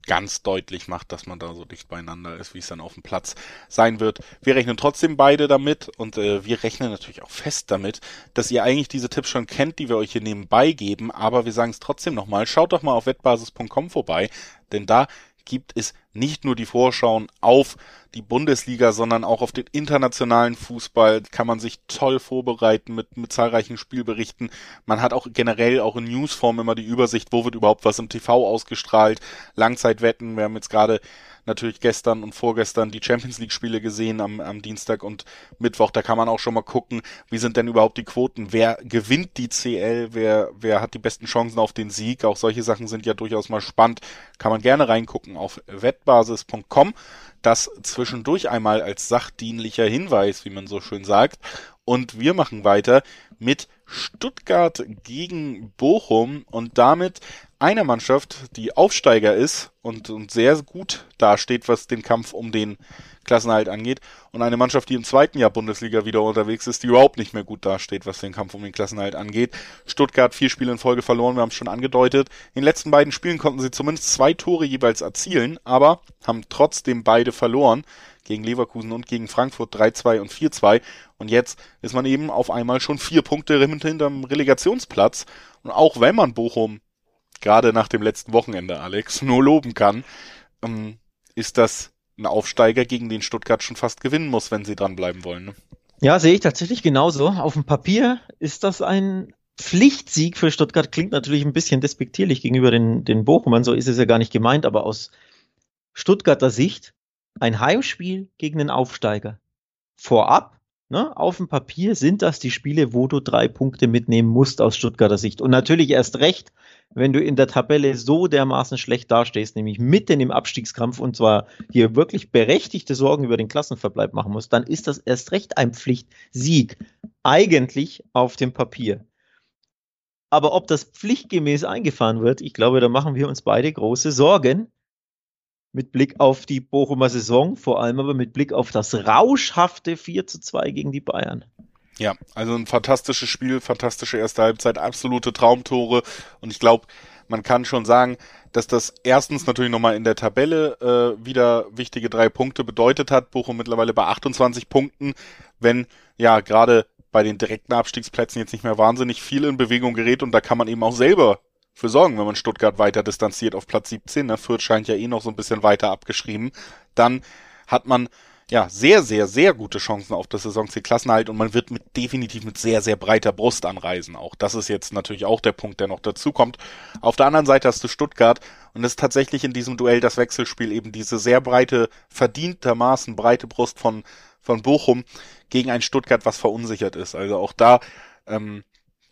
ganz deutlich macht, dass man da so dicht beieinander ist, wie es dann auf dem Platz sein wird. Wir rechnen trotzdem beide damit und äh, wir rechnen natürlich auch fest damit, dass ihr eigentlich diese Tipps schon kennt, die wir euch hier nebenbei geben, aber wir sagen es trotzdem nochmal, schaut doch mal auf wettbasis.com vorbei, denn da gibt es nicht nur die Vorschauen auf die Bundesliga, sondern auch auf den internationalen Fußball kann man sich toll vorbereiten mit, mit zahlreichen Spielberichten. Man hat auch generell auch in Newsform immer die Übersicht, wo wird überhaupt was im TV ausgestrahlt. Langzeitwetten, wir haben jetzt gerade natürlich gestern und vorgestern die Champions League Spiele gesehen am, am Dienstag und Mittwoch. Da kann man auch schon mal gucken, wie sind denn überhaupt die Quoten? Wer gewinnt die CL? Wer, wer hat die besten Chancen auf den Sieg? Auch solche Sachen sind ja durchaus mal spannend. Kann man gerne reingucken auf wettbasis.com. Das zwischendurch einmal als sachdienlicher Hinweis, wie man so schön sagt. Und wir machen weiter mit Stuttgart gegen Bochum und damit einer Mannschaft, die Aufsteiger ist und, und sehr gut dasteht, was den Kampf um den Klassenhalt angeht, und eine Mannschaft, die im zweiten Jahr Bundesliga wieder unterwegs ist, die überhaupt nicht mehr gut dasteht, was den Kampf um den Klassenhalt angeht. Stuttgart vier Spiele in Folge verloren, wir haben es schon angedeutet. In den letzten beiden Spielen konnten sie zumindest zwei Tore jeweils erzielen, aber haben trotzdem beide verloren gegen Leverkusen und gegen Frankfurt 3-2 und 4-2. Und jetzt ist man eben auf einmal schon vier Punkte hinterm Relegationsplatz. Und auch wenn man Bochum gerade nach dem letzten Wochenende, Alex, nur loben kann, ähm, ist das ein Aufsteiger, gegen den Stuttgart schon fast gewinnen muss, wenn sie dranbleiben wollen. Ne? Ja, sehe ich tatsächlich genauso. Auf dem Papier ist das ein Pflichtsieg für Stuttgart. Klingt natürlich ein bisschen despektierlich gegenüber den, den Bochumern, so ist es ja gar nicht gemeint, aber aus Stuttgarter Sicht ein Heimspiel gegen den Aufsteiger. Vorab, ne, auf dem Papier sind das die Spiele, wo du drei Punkte mitnehmen musst aus Stuttgarter Sicht. Und natürlich erst recht, wenn du in der Tabelle so dermaßen schlecht dastehst, nämlich mitten im Abstiegskampf und zwar hier wirklich berechtigte Sorgen über den Klassenverbleib machen musst, dann ist das erst recht ein Pflichtsieg. Eigentlich auf dem Papier. Aber ob das pflichtgemäß eingefahren wird, ich glaube, da machen wir uns beide große Sorgen mit Blick auf die Bochumer Saison, vor allem aber mit Blick auf das rauschhafte 4 zu 2 gegen die Bayern. Ja, also ein fantastisches Spiel, fantastische erste Halbzeit, absolute Traumtore und ich glaube, man kann schon sagen, dass das erstens natürlich nochmal in der Tabelle äh, wieder wichtige drei Punkte bedeutet hat. Bochum mittlerweile bei 28 Punkten, wenn ja gerade bei den direkten Abstiegsplätzen jetzt nicht mehr wahnsinnig viel in Bewegung gerät und da kann man eben auch selber für sorgen, wenn man Stuttgart weiter distanziert auf Platz 17. Ne? Fürth scheint ja eh noch so ein bisschen weiter abgeschrieben. Dann hat man ja sehr, sehr, sehr gute Chancen auf das Saisonziel Klassenhalt und man wird mit definitiv mit sehr, sehr breiter Brust anreisen. Auch das ist jetzt natürlich auch der Punkt, der noch dazu kommt. Auf der anderen Seite hast du Stuttgart und es ist tatsächlich in diesem Duell das Wechselspiel eben diese sehr breite, verdientermaßen breite Brust von, von Bochum gegen ein Stuttgart, was verunsichert ist. Also auch da ähm,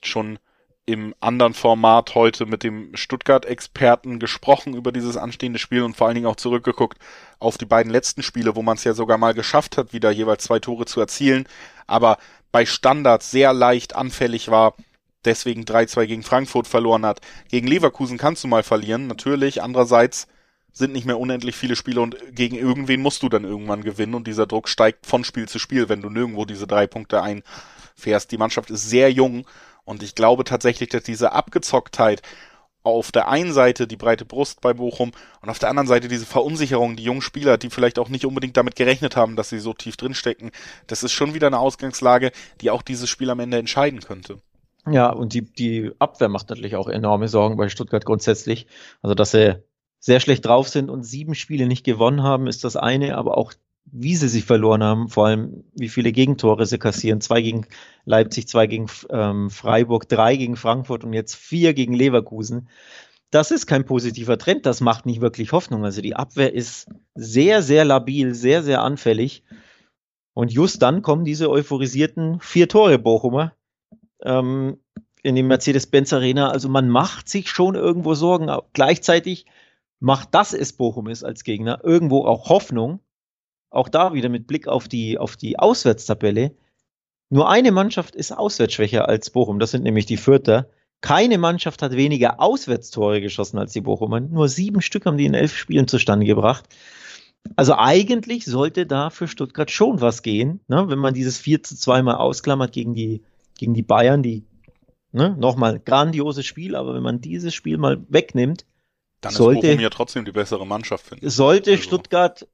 schon im anderen Format heute mit dem Stuttgart-Experten gesprochen über dieses anstehende Spiel und vor allen Dingen auch zurückgeguckt auf die beiden letzten Spiele, wo man es ja sogar mal geschafft hat, wieder jeweils zwei Tore zu erzielen, aber bei Standards sehr leicht anfällig war deswegen 3-2 gegen Frankfurt verloren hat. Gegen Leverkusen kannst du mal verlieren, natürlich. Andererseits sind nicht mehr unendlich viele Spiele und gegen irgendwen musst du dann irgendwann gewinnen und dieser Druck steigt von Spiel zu Spiel, wenn du nirgendwo diese drei Punkte einfährst. Die Mannschaft ist sehr jung und ich glaube tatsächlich, dass diese Abgezocktheit auf der einen Seite die breite Brust bei Bochum und auf der anderen Seite diese Verunsicherung, die jungen Spieler, die vielleicht auch nicht unbedingt damit gerechnet haben, dass sie so tief drinstecken. Das ist schon wieder eine Ausgangslage, die auch dieses Spiel am Ende entscheiden könnte. Ja, und die, die Abwehr macht natürlich auch enorme Sorgen bei Stuttgart grundsätzlich. Also, dass sie sehr schlecht drauf sind und sieben Spiele nicht gewonnen haben, ist das eine, aber auch wie sie sich verloren haben, vor allem wie viele Gegentore sie kassieren. Zwei gegen Leipzig, zwei gegen ähm, Freiburg, drei gegen Frankfurt und jetzt vier gegen Leverkusen. Das ist kein positiver Trend, das macht nicht wirklich Hoffnung. Also die Abwehr ist sehr, sehr labil, sehr, sehr anfällig. Und just dann kommen diese euphorisierten vier Tore Bochumer ähm, in die Mercedes-Benz Arena. Also man macht sich schon irgendwo Sorgen. Gleichzeitig macht das es Bochum ist als Gegner irgendwo auch Hoffnung, auch da wieder mit Blick auf die, auf die Auswärtstabelle. Nur eine Mannschaft ist auswärtsschwächer als Bochum, das sind nämlich die Fürther. Keine Mannschaft hat weniger Auswärtstore geschossen als die Bochumer. Nur sieben Stück haben die in elf Spielen zustande gebracht. Also eigentlich sollte da für Stuttgart schon was gehen, ne? wenn man dieses 4 zu 2 mal ausklammert gegen die, gegen die Bayern, die ne, nochmal grandioses Spiel, aber wenn man dieses Spiel mal wegnimmt, dann sollte, ist Bochum ja trotzdem die bessere Mannschaft, finde ich. Sollte also. Stuttgart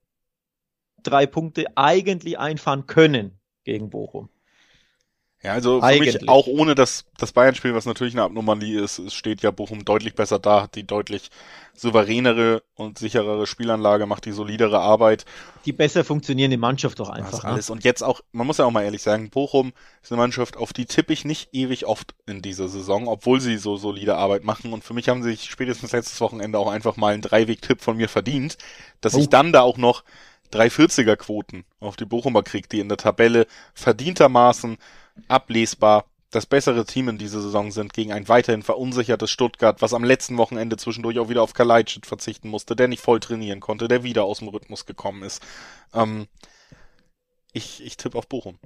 drei Punkte eigentlich einfahren können gegen Bochum. Ja, also für Eigentlich. mich auch ohne das, das Bayern-Spiel, was natürlich eine Abnormalie ist, es steht ja Bochum deutlich besser da, hat die deutlich souveränere und sicherere Spielanlage, macht die solidere Arbeit. Die besser funktionierende Mannschaft doch einfach. Ne? alles. Und jetzt auch, man muss ja auch mal ehrlich sagen, Bochum ist eine Mannschaft, auf die tippe ich nicht ewig oft in dieser Saison, obwohl sie so solide Arbeit machen. Und für mich haben sie sich spätestens letztes Wochenende auch einfach mal einen Dreiweg-Tipp von mir verdient, dass oh. ich dann da auch noch 340er Quoten auf die Bochumer kriegt, die in der Tabelle verdientermaßen ablesbar das bessere Team in dieser Saison sind gegen ein weiterhin verunsichertes Stuttgart, was am letzten Wochenende zwischendurch auch wieder auf Kalajdzic verzichten musste, der nicht voll trainieren konnte, der wieder aus dem Rhythmus gekommen ist. Ähm, ich ich tippe auf Bochum.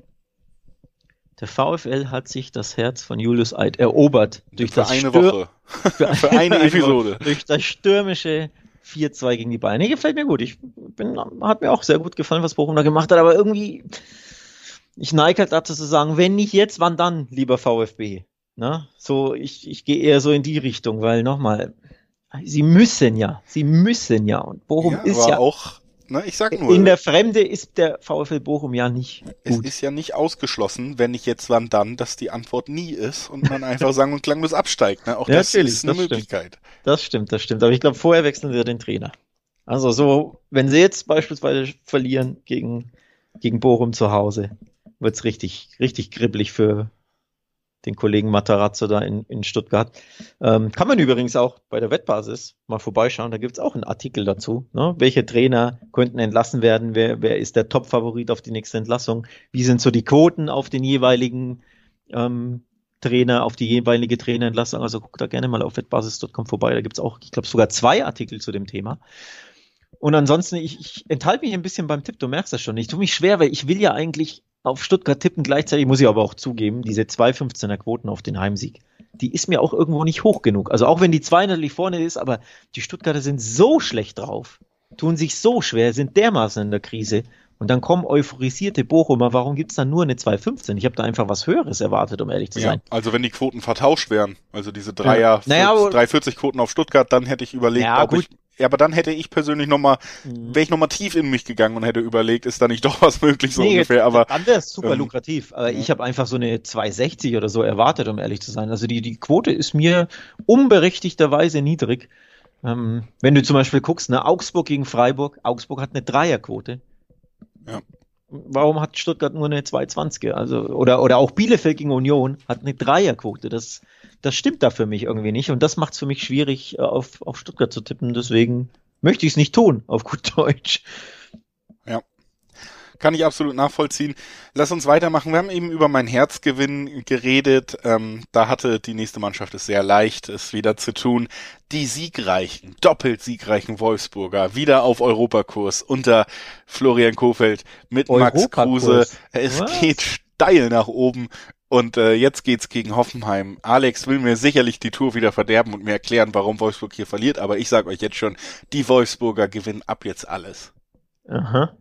Der VfL hat sich das Herz von Julius Eid erobert durch für das eine Stür Woche, für, für eine Episode, durch das stürmische 4-2 gegen die Bayern. Nee, gefällt mir gut. Ich bin, hat mir auch sehr gut gefallen, was Bochum da gemacht hat, aber irgendwie, ich neige halt dazu zu sagen, wenn nicht jetzt, wann dann, lieber VfB? Ne? So, ich, ich gehe eher so in die Richtung, weil nochmal, sie müssen ja, sie müssen ja. Und Bochum ja, ist ja auch Ne, ich sag nur. In der Fremde ist der VfL Bochum ja nicht gut. Es ist ja nicht ausgeschlossen, wenn nicht jetzt wann dann, dass die Antwort nie ist und man einfach sagen und klanglos absteigt. Ne? Auch ja, das ist eine das Möglichkeit. Stimmt. Das stimmt, das stimmt. Aber ich glaube, vorher wechseln wir den Trainer. Also so, wenn sie jetzt beispielsweise verlieren gegen, gegen Bochum zu Hause, wird's richtig, richtig kribbelig für, den Kollegen Matarazzo da in, in Stuttgart. Ähm, kann man übrigens auch bei der Wettbasis mal vorbeischauen. Da gibt's auch einen Artikel dazu. Ne? Welche Trainer könnten entlassen werden? Wer, wer ist der Top-Favorit auf die nächste Entlassung? Wie sind so die Quoten auf den jeweiligen ähm, Trainer, auf die jeweilige Trainerentlassung? Also guck da gerne mal auf wettbasis.com vorbei. Da gibt's auch, ich glaube, sogar zwei Artikel zu dem Thema. Und ansonsten, ich, ich enthalte mich ein bisschen beim Tipp, du merkst das schon. Ich tue mich schwer, weil ich will ja eigentlich auf Stuttgart tippen. Gleichzeitig muss ich aber auch zugeben, diese 2,15er Quoten auf den Heimsieg, die ist mir auch irgendwo nicht hoch genug. Also auch wenn die 2 natürlich vorne ist, aber die Stuttgarter sind so schlecht drauf, tun sich so schwer, sind dermaßen in der Krise. Und dann kommen euphorisierte Bochumer. Warum gibt's dann nur eine 2,15? Ich habe da einfach was Höheres erwartet, um ehrlich zu sein. Ja, also wenn die Quoten vertauscht wären, also diese Dreier, ja. naja, 340 Quoten auf Stuttgart, dann hätte ich überlegt, ja, ob gut. ich ja, aber dann hätte ich persönlich nochmal, mhm. wäre ich nochmal tief in mich gegangen und hätte überlegt, ist da nicht doch was möglich so nee, ungefähr. Aber dann wäre es super ähm, lukrativ. Aber ich habe einfach so eine 260 oder so erwartet, um ehrlich zu sein. Also die die Quote ist mir unberechtigterweise niedrig. Ähm, wenn du zum Beispiel guckst, ne, Augsburg gegen Freiburg, Augsburg hat eine Dreierquote. Ja. Warum hat Stuttgart nur eine 220er? Also, oder, oder auch Bielefeld gegen Union hat eine Dreierquote. Das, das stimmt da für mich irgendwie nicht. Und das macht es für mich schwierig, äh, auf, auf Stuttgart zu tippen. Deswegen möchte ich es nicht tun, auf gut Deutsch. Ja. Kann ich absolut nachvollziehen. Lass uns weitermachen. Wir haben eben über mein Herzgewinn geredet. Ähm, da hatte die nächste Mannschaft es sehr leicht, es wieder zu tun. Die siegreichen, doppelt siegreichen Wolfsburger wieder auf Europakurs unter Florian Kofeld mit Max Kruse. Es Was? geht steil nach oben Und äh, jetzt geht's gegen Hoffenheim. Alex will mir sicherlich die Tour wieder verderben und mir erklären, warum Wolfsburg hier verliert. Aber ich sage euch jetzt schon, die Wolfsburger gewinnen ab jetzt alles. Aha.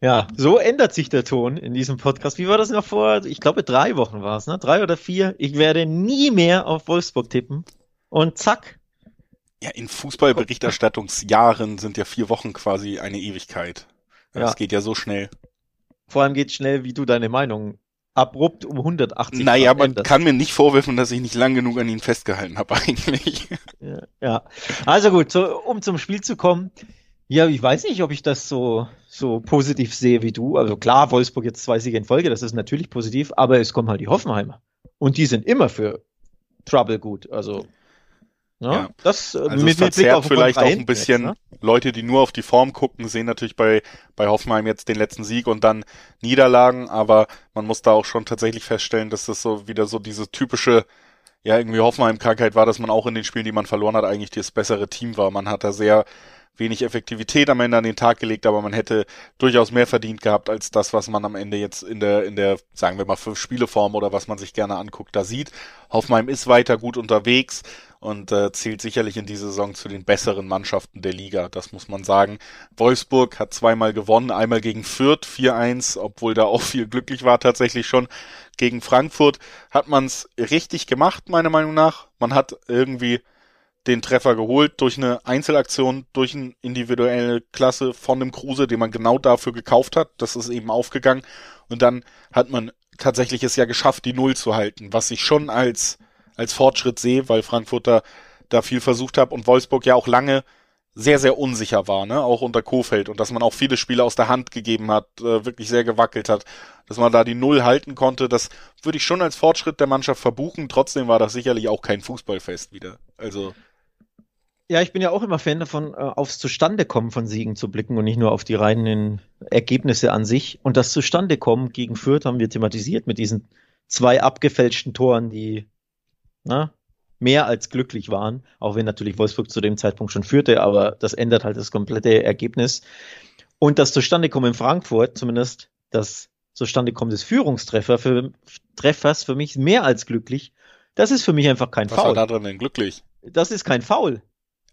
Ja, so ändert sich der Ton in diesem Podcast. Wie war das noch vor? Ich glaube, drei Wochen war es, ne? Drei oder vier. Ich werde nie mehr auf Wolfsburg tippen. Und zack. Ja, in Fußballberichterstattungsjahren sind ja vier Wochen quasi eine Ewigkeit. Das ja. geht ja so schnell. Vor allem geht es schnell, wie du deine Meinung abrupt um 180 Naja, Grad man änderst. kann mir nicht vorwerfen, dass ich nicht lang genug an ihn festgehalten habe eigentlich. Ja, ja. also gut, so, um zum Spiel zu kommen. Ja, ich weiß nicht, ob ich das so, so positiv sehe wie du. Also klar, Wolfsburg jetzt zwei Siege in Folge, das ist natürlich positiv, aber es kommen halt die Hoffenheimer. Und die sind immer für Trouble gut. Also, ja, ne? ja. das äh, also mit, mit Blick auf vielleicht auch ein bisschen jetzt, ne? Leute, die nur auf die Form gucken, sehen natürlich bei, bei Hoffenheim jetzt den letzten Sieg und dann Niederlagen, aber man muss da auch schon tatsächlich feststellen, dass das so wieder so diese typische ja, irgendwie Hoffenheim-Krankheit war, dass man auch in den Spielen, die man verloren hat, eigentlich das bessere Team war. Man hat da sehr wenig Effektivität am Ende an den Tag gelegt, aber man hätte durchaus mehr verdient gehabt als das, was man am Ende jetzt in der, in der, sagen wir mal, fünf Spieleform oder was man sich gerne anguckt, da sieht. Hoffenheim ist weiter gut unterwegs und äh, zählt sicherlich in dieser Saison zu den besseren Mannschaften der Liga, das muss man sagen. Wolfsburg hat zweimal gewonnen, einmal gegen Fürth 4-1, obwohl da auch viel glücklich war tatsächlich schon. Gegen Frankfurt hat man es richtig gemacht, meiner Meinung nach. Man hat irgendwie den Treffer geholt durch eine Einzelaktion, durch eine individuelle Klasse von dem Kruse, den man genau dafür gekauft hat. Das ist eben aufgegangen. Und dann hat man tatsächlich es ja geschafft, die Null zu halten, was ich schon als, als Fortschritt sehe, weil Frankfurter da viel versucht hat und Wolfsburg ja auch lange sehr, sehr unsicher war, ne, auch unter Kofeld und dass man auch viele Spiele aus der Hand gegeben hat, äh, wirklich sehr gewackelt hat, dass man da die Null halten konnte, das würde ich schon als Fortschritt der Mannschaft verbuchen. Trotzdem war das sicherlich auch kein Fußballfest wieder. Also. Ja, ich bin ja auch immer Fan davon, äh, aufs Zustandekommen von Siegen zu blicken und nicht nur auf die reinen Ergebnisse an sich. Und das Zustandekommen gegen Fürth haben wir thematisiert mit diesen zwei abgefälschten Toren, die na, mehr als glücklich waren, auch wenn natürlich Wolfsburg zu dem Zeitpunkt schon führte, aber das ändert halt das komplette Ergebnis. Und das Zustandekommen in Frankfurt, zumindest das Zustandekommen des Führungstreffers für, Treffers für mich mehr als glücklich. Das ist für mich einfach kein Was Foul. Was war da drin denn glücklich? Das ist kein Foul.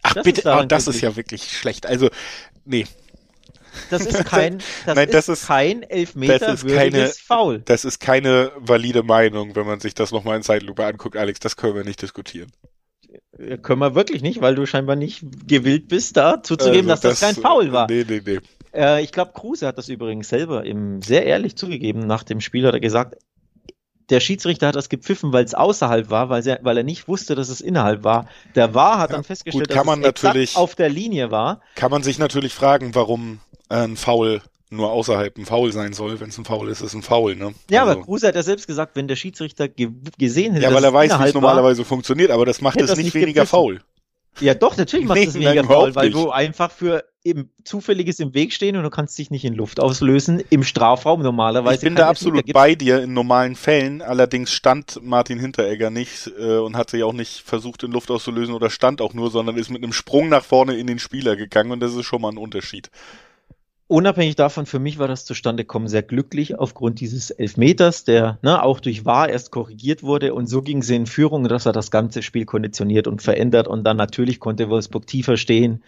Ach das bitte, ist oh, das ist ja wirklich schlecht. Also, nee. Das ist kein, das, Nein, das ist, ist kein Elfmeter das ist keine, Foul. Das ist keine valide Meinung, wenn man sich das nochmal in Zeitlupe anguckt, Alex. Das können wir nicht diskutieren. Können wir wirklich nicht, weil du scheinbar nicht gewillt bist, da zuzugeben, also dass das, das, kein Foul war. Nee, nee, nee. Äh, ich glaube, Kruse hat das übrigens selber im, sehr ehrlich zugegeben nach dem Spiel, hat er gesagt, der Schiedsrichter hat das gepfiffen, weil es außerhalb war, weil, er, weil er nicht wusste, dass es innerhalb war. Der war hat ja, dann festgestellt, gut, dass man es natürlich, auf der Linie war. Kann man sich natürlich fragen, warum ein Foul nur außerhalb ein Foul sein soll. Wenn es ein Foul ist, ist es ein Foul. Ne? Ja, also. aber Kruse hat ja selbst gesagt, wenn der Schiedsrichter ge gesehen hätte, ja, weil er weiß, wie es normalerweise funktioniert, aber das macht es nicht, nicht weniger gepfiffen. faul. Ja, doch, natürlich macht es weniger faul, weil du einfach für eben zufälliges im Weg stehen und du kannst dich nicht in Luft auslösen im Strafraum normalerweise. Ich bin da absolut bei dir in normalen Fällen. Allerdings stand Martin Hinteregger nicht äh, und hat sich auch nicht versucht in Luft auszulösen oder stand auch nur, sondern ist mit einem Sprung nach vorne in den Spieler gegangen und das ist schon mal ein Unterschied. Unabhängig davon, für mich war das Zustandekommen sehr glücklich aufgrund dieses Elfmeters, der ne, auch durch Wahr erst korrigiert wurde und so ging sie in Führung, dass er das ganze Spiel konditioniert und verändert und dann natürlich konnte Wolfsburg tiefer stehen.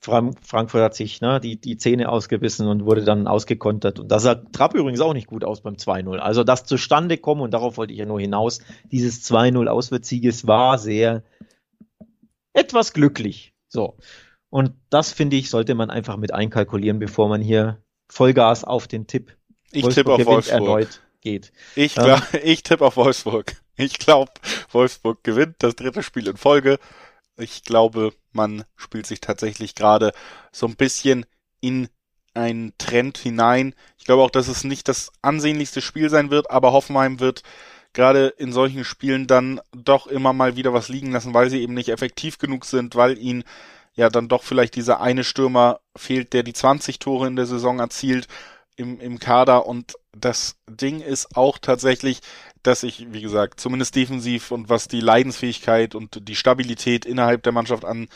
Frankfurt hat sich ne, die, die Zähne ausgebissen und wurde dann ausgekontert. Und das sah Trapp übrigens auch nicht gut aus beim 2-0. Also das Zustandekommen, und darauf wollte ich ja nur hinaus, dieses 2-0 Auswärtssieges war sehr etwas glücklich. So. Und das, finde ich, sollte man einfach mit einkalkulieren, bevor man hier Vollgas auf den Tipp ich tippe auf Wolfsburg. erneut geht. Ich, glaub, ähm, ich tippe auf Wolfsburg. Ich glaube, Wolfsburg gewinnt das dritte Spiel in Folge. Ich glaube, man spielt sich tatsächlich gerade so ein bisschen in einen Trend hinein. Ich glaube auch, dass es nicht das ansehnlichste Spiel sein wird, aber Hoffenheim wird gerade in solchen Spielen dann doch immer mal wieder was liegen lassen, weil sie eben nicht effektiv genug sind, weil ihnen ja dann doch vielleicht dieser eine Stürmer fehlt, der die 20 Tore in der Saison erzielt im, im Kader und das Ding ist auch tatsächlich, dass ich, wie gesagt, zumindest defensiv und was die Leidensfähigkeit und die Stabilität innerhalb der Mannschaft an,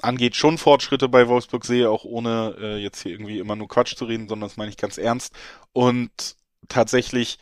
angeht, schon Fortschritte bei Wolfsburg sehe, auch ohne äh, jetzt hier irgendwie immer nur Quatsch zu reden, sondern das meine ich ganz ernst. Und tatsächlich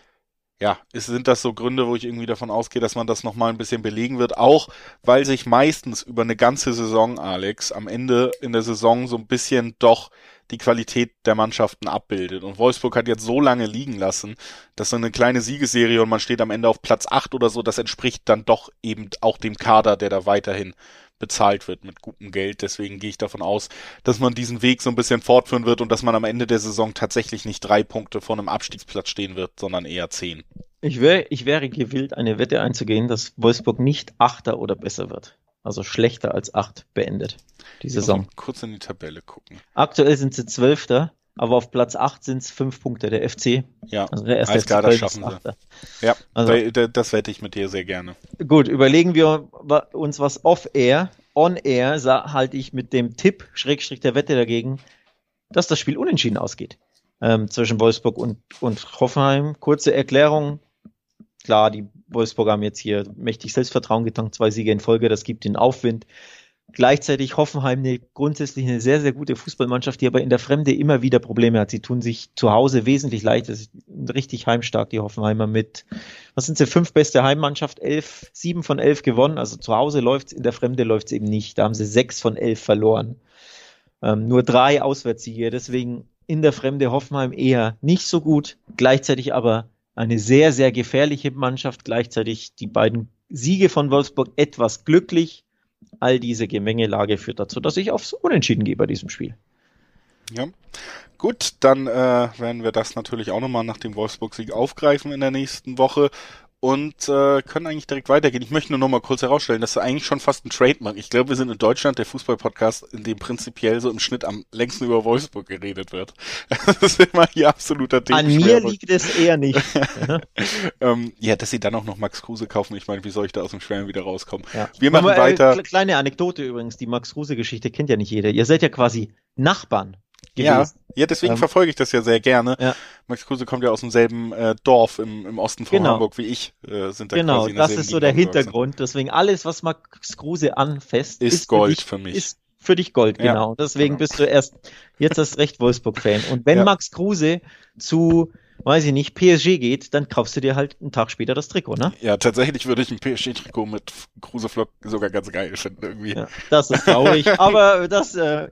ja, ist, sind das so Gründe, wo ich irgendwie davon ausgehe, dass man das nochmal ein bisschen belegen wird. Auch weil sich meistens über eine ganze Saison, Alex, am Ende in der Saison so ein bisschen doch die Qualität der Mannschaften abbildet. Und Wolfsburg hat jetzt so lange liegen lassen, dass so eine kleine Siegesserie und man steht am Ende auf Platz 8 oder so, das entspricht dann doch eben auch dem Kader, der da weiterhin bezahlt wird mit gutem Geld. Deswegen gehe ich davon aus, dass man diesen Weg so ein bisschen fortführen wird und dass man am Ende der Saison tatsächlich nicht drei Punkte vor einem Abstiegsplatz stehen wird, sondern eher zehn. Ich, wär, ich wäre gewillt, eine Wette einzugehen, dass Wolfsburg nicht Achter oder besser wird. Also schlechter als acht beendet die Saison. Kurz in die Tabelle gucken. Aktuell sind sie Zwölfter, aber auf Platz 8 sind es fünf Punkte. Der FC. Ja, also der erste FC Köln schaffen sie. Ja, also, das wette ich mit dir sehr gerne. Gut, überlegen wir uns was off-air. On-air halte ich mit dem Tipp, Schrägstrich der Wette dagegen, dass das Spiel unentschieden ausgeht. Ähm, zwischen Wolfsburg und, und Hoffenheim. Kurze Erklärung. Klar, die Wolfsburger haben jetzt hier mächtig Selbstvertrauen getankt, zwei Siege in Folge, das gibt den Aufwind. Gleichzeitig Hoffenheim eine grundsätzlich eine sehr, sehr gute Fußballmannschaft, die aber in der Fremde immer wieder Probleme hat. Sie tun sich zu Hause wesentlich leichter. Das ist richtig heimstark, die Hoffenheimer mit, was sind sie, fünf beste Heimmannschaft, elf, sieben von elf gewonnen. Also zu Hause läuft's, in der Fremde läuft's eben nicht. Da haben sie sechs von elf verloren. Ähm, nur drei Auswärtssiege. Deswegen in der Fremde Hoffenheim eher nicht so gut. Gleichzeitig aber eine sehr, sehr gefährliche Mannschaft. Gleichzeitig die beiden Siege von Wolfsburg etwas glücklich. All diese Gemengelage führt dazu, dass ich aufs Unentschieden gehe bei diesem Spiel. Ja. Gut, dann äh, werden wir das natürlich auch nochmal nach dem Wolfsburg-Sieg aufgreifen in der nächsten Woche und äh, können eigentlich direkt weitergehen. Ich möchte nur noch mal kurz herausstellen, das ist eigentlich schon fast ein Trademark. Ich glaube, wir sind in Deutschland der Fußball-Podcast, in dem prinzipiell so im Schnitt am längsten über Wolfsburg geredet wird. Das ist immer hier absoluter Thema. An mir liegt es eher nicht. ähm, ja, dass sie dann auch noch Max Kruse kaufen. Ich meine, wie soll ich da aus dem Schwärmen wieder rauskommen? Ja. Wir machen Aber, äh, weiter. Kleine Anekdote übrigens, die Max Kruse-Geschichte kennt ja nicht jeder. Ihr seid ja quasi Nachbarn ja, ja, deswegen ähm, verfolge ich das ja sehr gerne. Ja. Max Kruse kommt ja aus demselben äh, Dorf im, im Osten von genau. Hamburg wie ich. Äh, sind da genau, das ist so der Hintergrund. Deswegen alles, was Max Kruse anfasst, ist, ist Gold für, dich, für, mich. Ist für dich Gold, ja. genau. Deswegen genau. bist du erst jetzt das Recht Wolfsburg-Fan. Und wenn. Max Kruse zu weiß ich nicht, PSG geht, dann kaufst du dir halt einen Tag später das Trikot, ne? Ja, tatsächlich würde ich ein PSG-Trikot mit Kruseflock sogar ganz geil finden irgendwie. Ja, das ist traurig, aber das äh,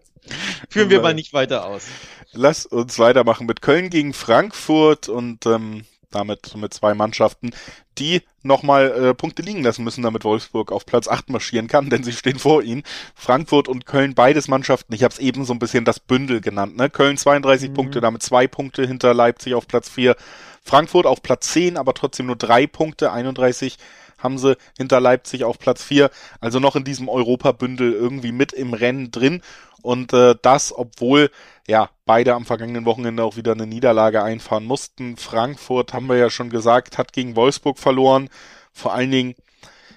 führen wir mal nicht weiter aus. Lass uns weitermachen mit Köln gegen Frankfurt und ähm, damit mit zwei Mannschaften, die nochmal äh, Punkte liegen lassen müssen, damit Wolfsburg auf Platz 8 marschieren kann, denn sie stehen vor ihnen. Frankfurt und Köln, beides Mannschaften, ich habe es eben so ein bisschen das Bündel genannt. Ne? Köln 32 mhm. Punkte, damit zwei Punkte hinter Leipzig auf Platz 4. Frankfurt auf Platz 10, aber trotzdem nur drei Punkte, 31 haben sie hinter Leipzig auf Platz 4, also noch in diesem Europabündel irgendwie mit im Rennen drin. Und äh, das, obwohl ja beide am vergangenen Wochenende auch wieder eine Niederlage einfahren mussten. Frankfurt, haben wir ja schon gesagt, hat gegen Wolfsburg verloren. Vor allen Dingen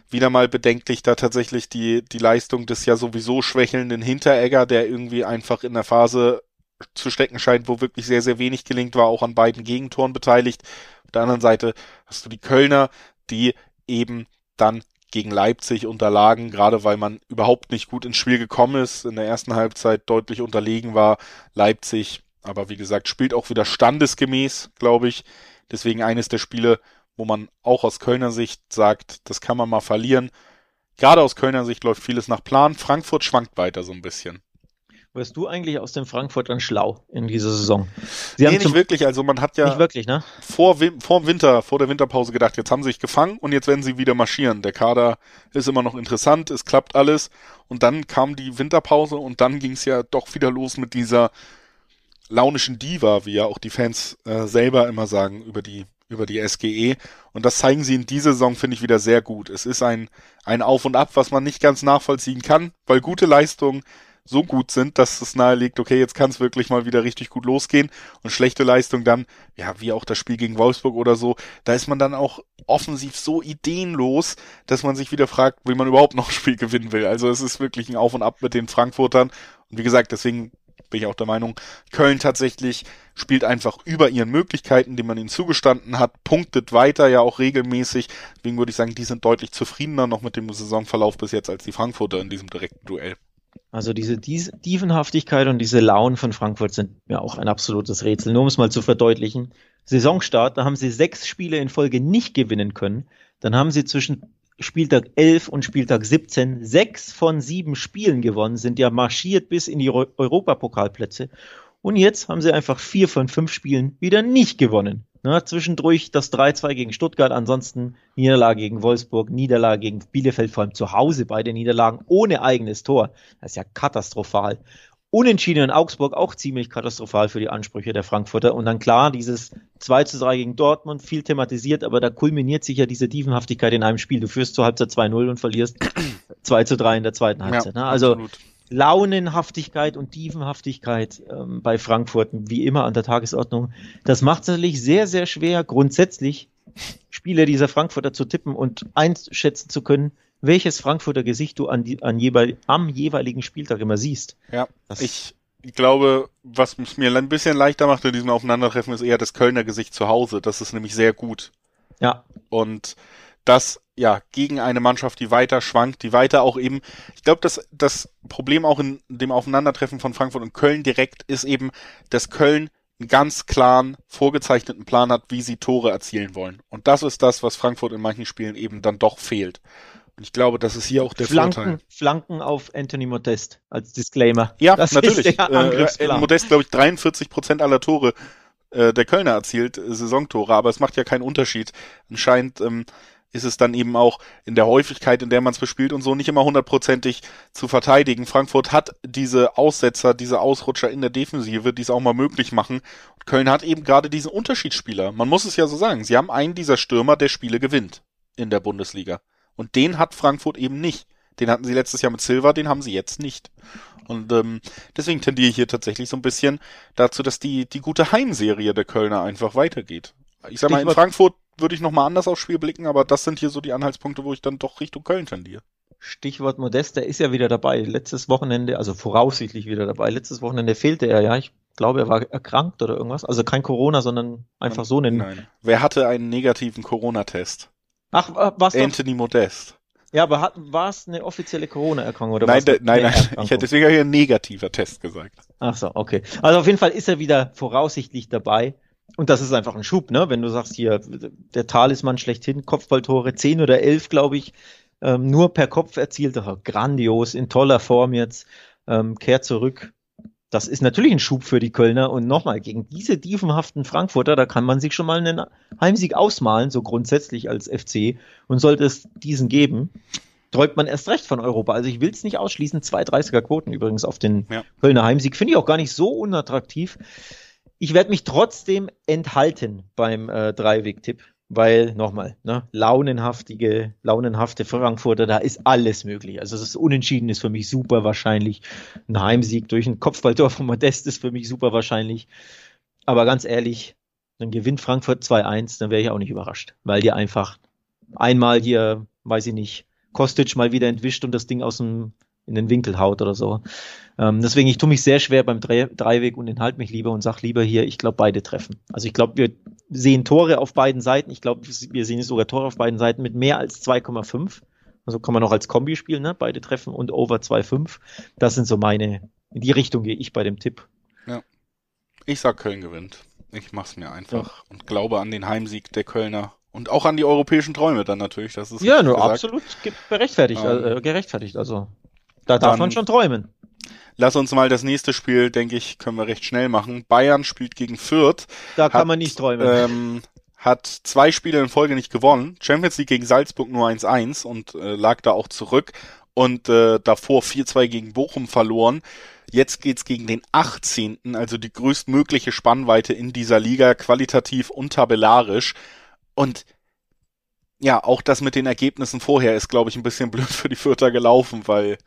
wieder mal bedenklich da tatsächlich die, die Leistung des ja sowieso schwächelnden Hinteregger, der irgendwie einfach in der Phase zu stecken scheint, wo wirklich sehr, sehr wenig gelingt, war auch an beiden Gegentoren beteiligt. Auf der anderen Seite hast du die Kölner, die eben dann gegen Leipzig unterlagen, gerade weil man überhaupt nicht gut ins Spiel gekommen ist, in der ersten Halbzeit deutlich unterlegen war. Leipzig, aber wie gesagt, spielt auch wieder standesgemäß, glaube ich. Deswegen eines der Spiele, wo man auch aus Kölner Sicht sagt, das kann man mal verlieren. Gerade aus Kölner Sicht läuft vieles nach Plan. Frankfurt schwankt weiter so ein bisschen. Wirst du eigentlich aus dem Frankfurtern schlau in dieser Saison? Sie nee, nicht wirklich. Also man hat ja wirklich, ne? vor, vor Winter, vor der Winterpause gedacht, jetzt haben sie sich gefangen und jetzt werden sie wieder marschieren. Der Kader ist immer noch interessant, es klappt alles. Und dann kam die Winterpause und dann ging es ja doch wieder los mit dieser launischen Diva, wie ja auch die Fans äh, selber immer sagen, über die über die SGE. Und das zeigen sie in dieser Saison, finde ich, wieder sehr gut. Es ist ein, ein Auf und Ab, was man nicht ganz nachvollziehen kann, weil gute Leistungen so gut sind, dass es nahelegt, okay, jetzt kann es wirklich mal wieder richtig gut losgehen und schlechte Leistung dann, ja, wie auch das Spiel gegen Wolfsburg oder so, da ist man dann auch offensiv so ideenlos, dass man sich wieder fragt, wie man überhaupt noch ein Spiel gewinnen will. Also es ist wirklich ein Auf und Ab mit den Frankfurtern und wie gesagt, deswegen bin ich auch der Meinung, Köln tatsächlich spielt einfach über ihren Möglichkeiten, die man ihnen zugestanden hat, punktet weiter ja auch regelmäßig. Deswegen würde ich sagen, die sind deutlich zufriedener noch mit dem Saisonverlauf bis jetzt als die Frankfurter in diesem direkten Duell. Also diese Tiefenhaftigkeit und diese Launen von Frankfurt sind mir auch ein absolutes Rätsel. Nur um es mal zu verdeutlichen. Saisonstart, da haben sie sechs Spiele in Folge nicht gewinnen können. Dann haben sie zwischen Spieltag 11 und Spieltag 17 sechs von sieben Spielen gewonnen, sind ja marschiert bis in die Europapokalplätze. Und jetzt haben sie einfach vier von fünf Spielen wieder nicht gewonnen. Na, zwischendurch das 3-2 gegen Stuttgart, ansonsten Niederlage gegen Wolfsburg, Niederlage gegen Bielefeld, vor allem zu Hause beide Niederlagen ohne eigenes Tor. Das ist ja katastrophal. Unentschieden in Augsburg auch ziemlich katastrophal für die Ansprüche der Frankfurter. Und dann klar, dieses 2 zu 3 gegen Dortmund, viel thematisiert, aber da kulminiert sich ja diese Tiefenhaftigkeit in einem Spiel. Du führst zur Halbzeit 2-0 und verlierst 2 zu 3 in der zweiten Halbzeit. Ja, ne? Also absolut. Launenhaftigkeit und Tiefenhaftigkeit ähm, bei Frankfurt, wie immer an der Tagesordnung. Das macht es natürlich sehr, sehr schwer, grundsätzlich Spiele dieser Frankfurter zu tippen und einschätzen zu können, welches Frankfurter Gesicht du an die, an jeweil, am jeweiligen Spieltag immer siehst. Ja, das ich glaube, was es mir ein bisschen leichter macht in diesem Aufeinandertreffen, ist eher das Kölner Gesicht zu Hause. Das ist nämlich sehr gut. Ja. Und das ja gegen eine Mannschaft, die weiter schwankt, die weiter auch eben, ich glaube, dass das Problem auch in dem Aufeinandertreffen von Frankfurt und Köln direkt ist eben, dass Köln einen ganz klaren, vorgezeichneten Plan hat, wie sie Tore erzielen wollen. Und das ist das, was Frankfurt in manchen Spielen eben dann doch fehlt. Und ich glaube, das ist hier auch der Flanken, Vorteil. Flanken auf Anthony Modest als Disclaimer. Ja, das natürlich. Äh, Modest, glaube ich, 43 Prozent aller Tore äh, der Kölner erzielt, äh, Saisontore, aber es macht ja keinen Unterschied. Anscheinend ähm, ist es dann eben auch in der Häufigkeit, in der man es bespielt und so nicht immer hundertprozentig zu verteidigen. Frankfurt hat diese Aussetzer, diese Ausrutscher in der Defensive, die es auch mal möglich machen. Und Köln hat eben gerade diesen Unterschiedsspieler. Man muss es ja so sagen. Sie haben einen dieser Stürmer, der Spiele gewinnt in der Bundesliga. Und den hat Frankfurt eben nicht. Den hatten sie letztes Jahr mit Silva, den haben sie jetzt nicht. Und ähm, deswegen tendiere ich hier tatsächlich so ein bisschen dazu, dass die, die gute Heimserie der Kölner einfach weitergeht. Ich sag mal, in Frankfurt würde ich nochmal anders aufs Spiel blicken, aber das sind hier so die Anhaltspunkte, wo ich dann doch Richtung Köln tendiere. Stichwort Modest, der ist ja wieder dabei. Letztes Wochenende, also voraussichtlich wieder dabei. Letztes Wochenende fehlte er ja. Ich glaube, er war erkrankt oder irgendwas. Also kein Corona, sondern einfach so einen. Nein. Wer hatte einen negativen Corona-Test? Ach, was? Anthony Modest. Ja, aber war es eine offizielle Corona-Erkrankung oder Nein, nein, nein. Ich hätte deswegen hier ein negativer Test gesagt. Ach so, okay. Also auf jeden Fall ist er wieder voraussichtlich dabei. Und das ist einfach ein Schub, ne? Wenn du sagst hier, der Talisman schlechthin, Kopfballtore, 10 oder 11, glaube ich, ähm, nur per Kopf erzielt, grandios, in toller Form jetzt, ähm, kehrt zurück. Das ist natürlich ein Schub für die Kölner und nochmal, gegen diese tiefenhaften Frankfurter, da kann man sich schon mal einen Heimsieg ausmalen, so grundsätzlich als FC. Und sollte es diesen geben, träumt man erst recht von Europa. Also ich will es nicht ausschließen, zwei 30er Quoten übrigens auf den ja. Kölner Heimsieg, finde ich auch gar nicht so unattraktiv. Ich werde mich trotzdem enthalten beim äh, Dreiweg-Tipp, weil nochmal, ne, launenhaftige, launenhafte Frankfurter, da ist alles möglich. Also das Unentschieden ist für mich super wahrscheinlich. Ein Heimsieg durch ein Kopfballtor von Modest ist für mich super wahrscheinlich. Aber ganz ehrlich, dann gewinnt Frankfurt 2-1, dann wäre ich auch nicht überrascht, weil die einfach einmal hier, weiß ich nicht, Kostic mal wieder entwischt und das Ding aus dem in den Winkel haut oder so. Ähm, deswegen, ich tue mich sehr schwer beim Drei Dreiweg und enthalte mich lieber und sag lieber hier, ich glaube, beide treffen. Also ich glaube, wir sehen Tore auf beiden Seiten. Ich glaube, wir sehen sogar Tore auf beiden Seiten mit mehr als 2,5. Also kann man auch als Kombi spielen, ne? Beide treffen und over 2,5. Das sind so meine, in die Richtung gehe ich bei dem Tipp. Ja. Ich sag Köln gewinnt. Ich mach's mir einfach ja. und glaube an den Heimsieg der Kölner und auch an die europäischen Träume dann natürlich. Das ist ja, nur absolut berechtfertigt, ähm, äh, gerechtfertigt. Also da darf man schon träumen. Lass uns mal das nächste Spiel, denke ich, können wir recht schnell machen. Bayern spielt gegen Fürth. Da kann man nicht träumen. Ähm, hat zwei Spiele in Folge nicht gewonnen. Champions League gegen Salzburg nur 1-1 und äh, lag da auch zurück. Und äh, davor 4-2 gegen Bochum verloren. Jetzt geht's gegen den 18., also die größtmögliche Spannweite in dieser Liga, qualitativ und tabellarisch. Und ja, auch das mit den Ergebnissen vorher ist, glaube ich, ein bisschen blöd für die Fürther gelaufen, weil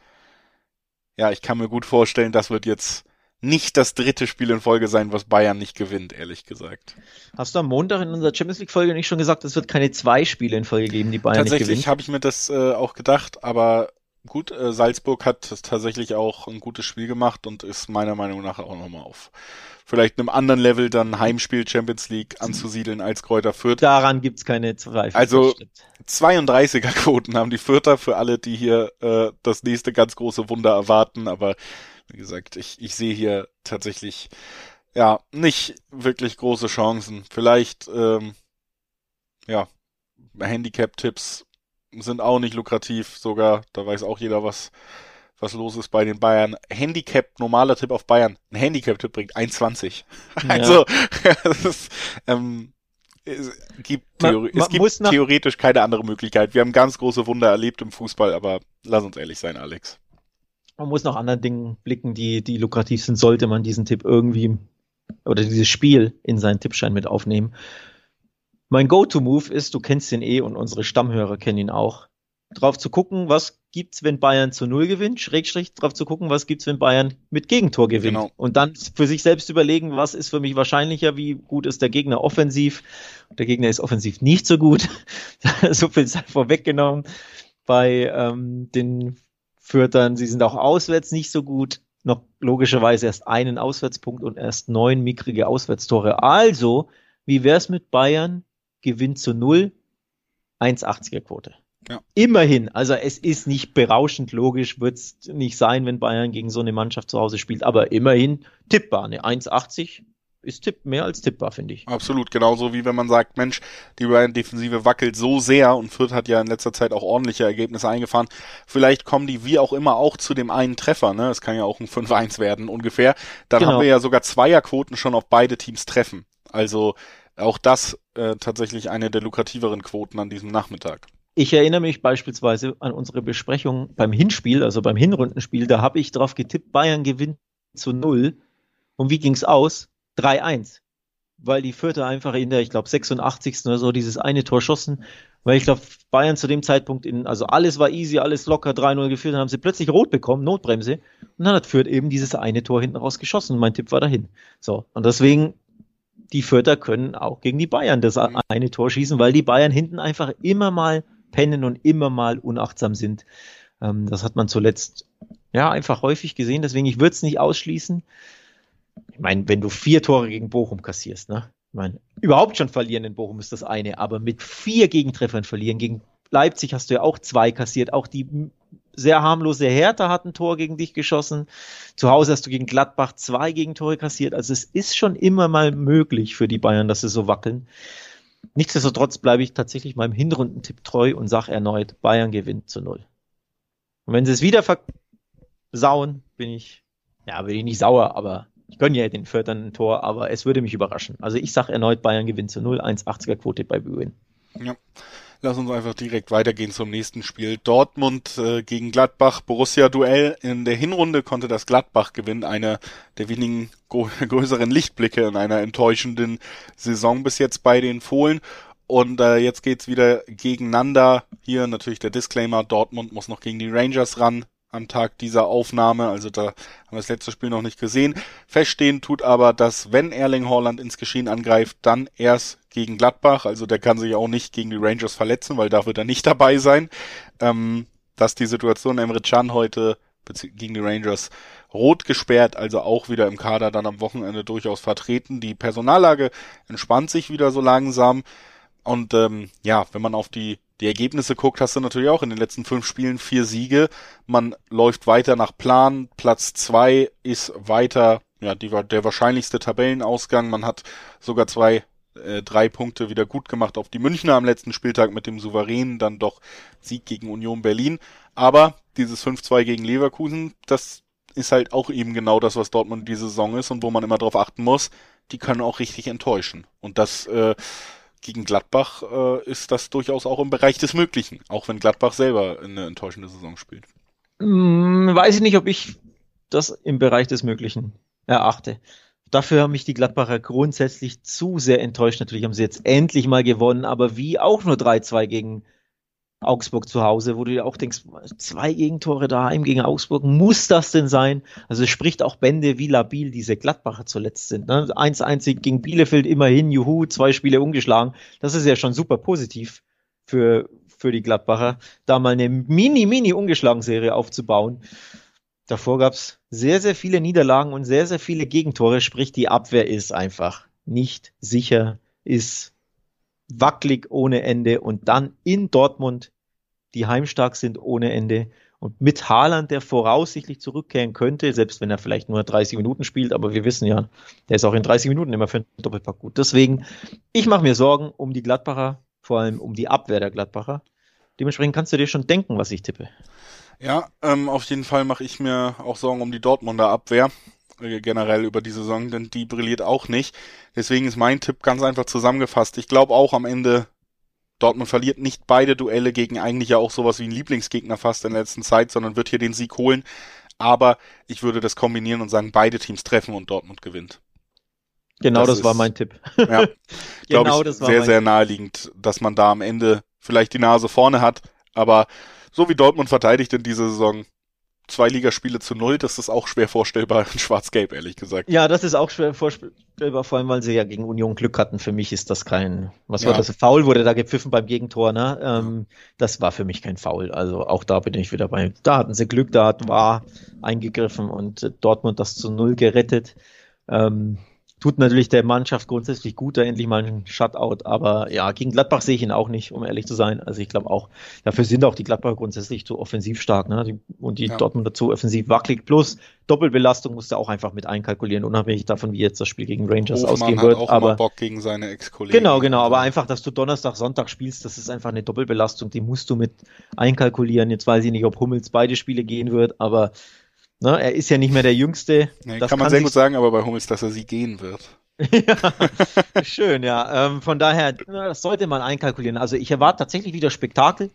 ja, ich kann mir gut vorstellen, das wird jetzt nicht das dritte Spiel in Folge sein, was Bayern nicht gewinnt, ehrlich gesagt. Hast du am Montag in unserer Champions League Folge nicht schon gesagt, es wird keine zwei Spiele in Folge geben, die Bayern nicht gewinnen? Tatsächlich habe ich mir das äh, auch gedacht, aber gut, äh, Salzburg hat tatsächlich auch ein gutes Spiel gemacht und ist meiner Meinung nach auch nochmal auf vielleicht einem anderen Level dann Heimspiel Champions League anzusiedeln als Kräuter Fürth. Daran gibt's keine Zweifel. Also 32er Quoten haben die Fürther für alle, die hier äh, das nächste ganz große Wunder erwarten, aber wie gesagt, ich, ich sehe hier tatsächlich ja nicht wirklich große Chancen. Vielleicht ähm, ja Handicap-Tipps sind auch nicht lukrativ, sogar, da weiß auch jeder, was, was los ist bei den Bayern. Handicap, normaler Tipp auf Bayern. Ein Handicap-Tipp bringt 1,20. Ja. Also, es, ähm, es gibt, Theori man, man es gibt theoretisch keine andere Möglichkeit. Wir haben ganz große Wunder erlebt im Fußball, aber lass uns ehrlich sein, Alex. Man muss nach anderen Dingen blicken, die, die lukrativ sind, sollte man diesen Tipp irgendwie oder dieses Spiel in seinen Tippschein mit aufnehmen. Mein Go-To-Move ist, du kennst ihn eh und unsere Stammhörer kennen ihn auch, drauf zu gucken, was gibt's, wenn Bayern zu Null gewinnt, Schrägstrich drauf zu gucken, was gibt's, wenn Bayern mit Gegentor gewinnt. Genau. Und dann für sich selbst überlegen, was ist für mich wahrscheinlicher, wie gut ist der Gegner offensiv. Der Gegner ist offensiv nicht so gut. so viel sei vorweggenommen. Bei ähm, den Fürtern, sie sind auch auswärts nicht so gut. Noch logischerweise erst einen Auswärtspunkt und erst neun mickrige Auswärtstore. Also, wie wär's mit Bayern gewinnt zu null, 1,80er Quote. Ja. Immerhin, also es ist nicht berauschend logisch, wird es nicht sein, wenn Bayern gegen so eine Mannschaft zu Hause spielt, aber immerhin tippbar. Eine 1,80 ist tipp, mehr als tippbar, finde ich. Absolut, genauso wie wenn man sagt, Mensch, die Bayern-Defensive wackelt so sehr und Fürth hat ja in letzter Zeit auch ordentliche Ergebnisse eingefahren. Vielleicht kommen die wie auch immer auch zu dem einen Treffer, ne? Es kann ja auch ein 5-1 werden ungefähr. Dann genau. haben wir ja sogar Zweierquoten schon auf beide Teams treffen. Also auch das äh, tatsächlich eine der lukrativeren Quoten an diesem Nachmittag. Ich erinnere mich beispielsweise an unsere Besprechung beim Hinspiel, also beim Hinrundenspiel, da habe ich drauf getippt, Bayern gewinnt zu null. Und wie ging's aus? 3-1. Weil die Vierte einfach in der, ich glaube, 86. oder so dieses eine Tor schossen. Weil ich glaube, Bayern zu dem Zeitpunkt in, also alles war easy, alles locker, 3-0 geführt, dann haben sie plötzlich rot bekommen, Notbremse. Und dann hat Fürth eben dieses eine Tor hinten raus geschossen. Und mein Tipp war dahin. So. Und deswegen die Fürther können auch gegen die Bayern das mhm. eine Tor schießen, weil die Bayern hinten einfach immer mal pennen und immer mal unachtsam sind. Ähm, das hat man zuletzt ja einfach häufig gesehen, deswegen ich würde es nicht ausschließen. Ich meine, wenn du vier Tore gegen Bochum kassierst, ne? Ich meine, überhaupt schon verlieren in Bochum ist das eine, aber mit vier Gegentreffern verlieren gegen Leipzig hast du ja auch zwei kassiert, auch die sehr harmlose Hertha hat ein Tor gegen dich geschossen. Zu Hause hast du gegen Gladbach zwei Gegentore kassiert. Also es ist schon immer mal möglich für die Bayern, dass sie so wackeln. Nichtsdestotrotz bleibe ich tatsächlich meinem Hinrundentipp treu und sage erneut, Bayern gewinnt zu null. Und wenn sie es wieder versauen, bin ich, ja, bin ich nicht sauer, aber ich gönne ja den Viertern ein Tor, aber es würde mich überraschen. Also ich sage erneut, Bayern gewinnt zu null, 1,80er Quote bei Bühlen. Ja. Lass uns einfach direkt weitergehen zum nächsten Spiel. Dortmund äh, gegen Gladbach, Borussia-Duell. In der Hinrunde konnte das Gladbach gewinnen, einer der wenigen größeren Lichtblicke in einer enttäuschenden Saison bis jetzt bei den Fohlen. Und äh, jetzt geht's wieder gegeneinander. Hier natürlich der Disclaimer, Dortmund muss noch gegen die Rangers ran am Tag dieser Aufnahme. Also da haben wir das letzte Spiel noch nicht gesehen. Feststehen tut aber, dass wenn Erling Haaland ins Geschehen angreift, dann erst gegen Gladbach. Also der kann sich auch nicht gegen die Rangers verletzen, weil da wird er nicht dabei sein. Ähm, dass die Situation Emre Can heute gegen die Rangers rot gesperrt, also auch wieder im Kader dann am Wochenende durchaus vertreten. Die Personallage entspannt sich wieder so langsam. Und ähm, ja, wenn man auf die die Ergebnisse guckt, hast du natürlich auch in den letzten fünf Spielen vier Siege. Man läuft weiter nach Plan. Platz zwei ist weiter, ja, die der wahrscheinlichste Tabellenausgang. Man hat sogar zwei, äh, drei Punkte wieder gut gemacht auf die Münchner am letzten Spieltag mit dem souveränen dann doch Sieg gegen Union Berlin. Aber dieses 5-2 gegen Leverkusen, das ist halt auch eben genau das, was Dortmund diese Saison ist und wo man immer darauf achten muss. Die können auch richtig enttäuschen. Und das äh, gegen Gladbach äh, ist das durchaus auch im Bereich des Möglichen, auch wenn Gladbach selber eine enttäuschende Saison spielt. Hm, weiß ich nicht, ob ich das im Bereich des Möglichen erachte. Dafür haben mich die Gladbacher grundsätzlich zu sehr enttäuscht. Natürlich haben sie jetzt endlich mal gewonnen, aber wie auch nur 3-2 gegen Augsburg zu Hause, wo du dir auch denkst, zwei Gegentore daheim gegen Augsburg, muss das denn sein? Also es spricht auch Bände, wie labil diese Gladbacher zuletzt sind. Ne? 1-1 gegen Bielefeld immerhin, juhu, zwei Spiele ungeschlagen. Das ist ja schon super positiv. für, für die Gladbacher, da mal eine mini, mini Ungeschlagen-Serie aufzubauen. Davor gab's sehr, sehr viele Niederlagen und sehr, sehr viele Gegentore, sprich die Abwehr ist einfach nicht sicher, ist wackelig ohne Ende und dann in Dortmund, die heimstark sind ohne Ende und mit Haaland, der voraussichtlich zurückkehren könnte, selbst wenn er vielleicht nur 30 Minuten spielt, aber wir wissen ja, der ist auch in 30 Minuten immer für einen Doppelpack gut. Deswegen, ich mache mir Sorgen um die Gladbacher, vor allem um die Abwehr der Gladbacher. Dementsprechend kannst du dir schon denken, was ich tippe. Ja, ähm, auf jeden Fall mache ich mir auch Sorgen um die Dortmunder Abwehr generell über die Saison, denn die brilliert auch nicht. Deswegen ist mein Tipp ganz einfach zusammengefasst. Ich glaube auch am Ende Dortmund verliert nicht beide Duelle gegen eigentlich ja auch sowas wie ein Lieblingsgegner fast in der letzten Zeit, sondern wird hier den Sieg holen. Aber ich würde das kombinieren und sagen, beide Teams treffen und Dortmund gewinnt. Genau, das, das ist, war mein Tipp. Ja, genau, ich, das war sehr, sehr naheliegend, dass man da am Ende vielleicht die Nase vorne hat. Aber so wie Dortmund verteidigt in dieser Saison, zwei Ligaspiele zu null, das ist auch schwer vorstellbar in Schwarz-Gelb, ehrlich gesagt. Ja, das ist auch schwer vorstellbar, vor allem, weil sie ja gegen Union Glück hatten. Für mich ist das kein, was ja. war das? Foul wurde da gepfiffen beim Gegentor, ne? Ähm, das war für mich kein Foul. Also auch da bin ich wieder bei. Da hatten sie Glück, da hat war eingegriffen und Dortmund das zu null gerettet. Ähm, tut natürlich der Mannschaft grundsätzlich gut, da endlich mal ein Shutout, aber ja, gegen Gladbach sehe ich ihn auch nicht, um ehrlich zu sein. Also ich glaube auch, dafür sind auch die Gladbacher grundsätzlich zu offensiv stark, ne? Die, und die ja. Dortmund dazu offensiv wackelig. Plus Doppelbelastung musst du auch einfach mit einkalkulieren, unabhängig davon, wie jetzt das Spiel gegen Rangers Hofmann ausgehen wird. Auch aber Bock gegen seine Ex-Kollegen. Genau, genau, aber einfach, dass du Donnerstag, Sonntag spielst, das ist einfach eine Doppelbelastung, die musst du mit einkalkulieren. Jetzt weiß ich nicht, ob Hummels beide Spiele gehen wird, aber Ne, er ist ja nicht mehr der Jüngste. Nee, kann man kann sehr gut sagen, aber bei Hummels, dass er sie gehen wird. ja, schön, ja. Ähm, von daher, na, das sollte man einkalkulieren. Also ich erwarte tatsächlich wieder Spektakel.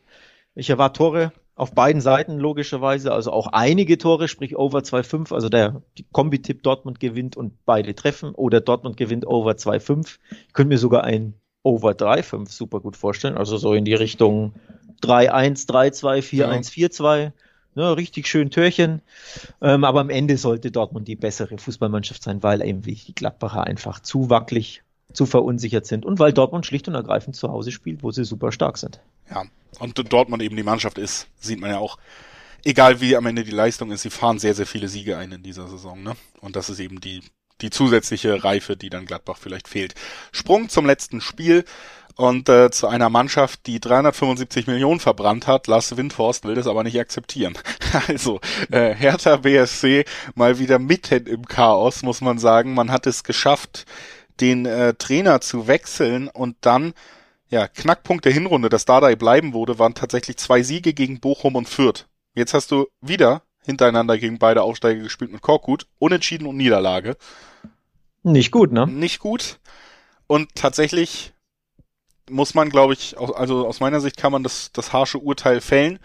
Ich erwarte Tore auf beiden Seiten logischerweise, also auch einige Tore, sprich Over 2-5, also der Kombi-Tipp Dortmund gewinnt und beide treffen oder Dortmund gewinnt Over 2-5. Ich könnte mir sogar ein Over 3-5 super gut vorstellen, also so in die Richtung 3-1, 3-2, 4-1, 4-2. Ne, richtig schön Türchen. Ähm, aber am Ende sollte Dortmund die bessere Fußballmannschaft sein, weil eben die Gladbacher einfach zu wackelig, zu verunsichert sind und weil Dortmund schlicht und ergreifend zu Hause spielt, wo sie super stark sind. Ja, und Dortmund eben die Mannschaft ist, sieht man ja auch. Egal wie am Ende die Leistung ist, sie fahren sehr, sehr viele Siege ein in dieser Saison, ne? Und das ist eben die, die zusätzliche Reife, die dann Gladbach vielleicht fehlt. Sprung zum letzten Spiel und äh, zu einer Mannschaft, die 375 Millionen verbrannt hat. Lars Windhorst will das aber nicht akzeptieren. Also äh, Hertha BSC mal wieder mitten im Chaos, muss man sagen. Man hat es geschafft, den äh, Trainer zu wechseln und dann ja, Knackpunkt der Hinrunde, dass Dardai bleiben wurde, waren tatsächlich zwei Siege gegen Bochum und Fürth. Jetzt hast du wieder hintereinander gegen beide Aufsteiger gespielt mit Korkut, Unentschieden und Niederlage. Nicht gut, ne? Nicht gut. Und tatsächlich muss man, glaube ich, also aus meiner Sicht kann man das, das harsche Urteil fällen.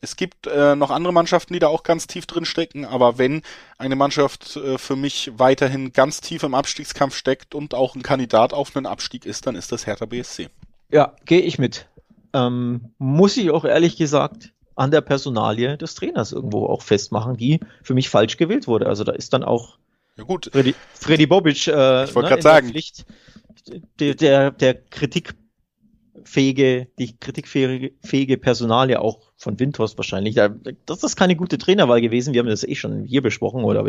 Es gibt äh, noch andere Mannschaften, die da auch ganz tief drin stecken, aber wenn eine Mannschaft äh, für mich weiterhin ganz tief im Abstiegskampf steckt und auch ein Kandidat auf einen Abstieg ist, dann ist das Hertha BSC. Ja, gehe ich mit. Ähm, muss ich auch ehrlich gesagt an der Personalie des Trainers irgendwo auch festmachen, die für mich falsch gewählt wurde. Also da ist dann auch ja, gut. Freddy, Freddy Bobic äh, ich ne, gerade sagen. Pflicht, der, der, der Kritik fähige, die kritikfähige Personalie auch von Windhorst wahrscheinlich. Das ist keine gute Trainerwahl gewesen. Wir haben das eh schon hier besprochen oder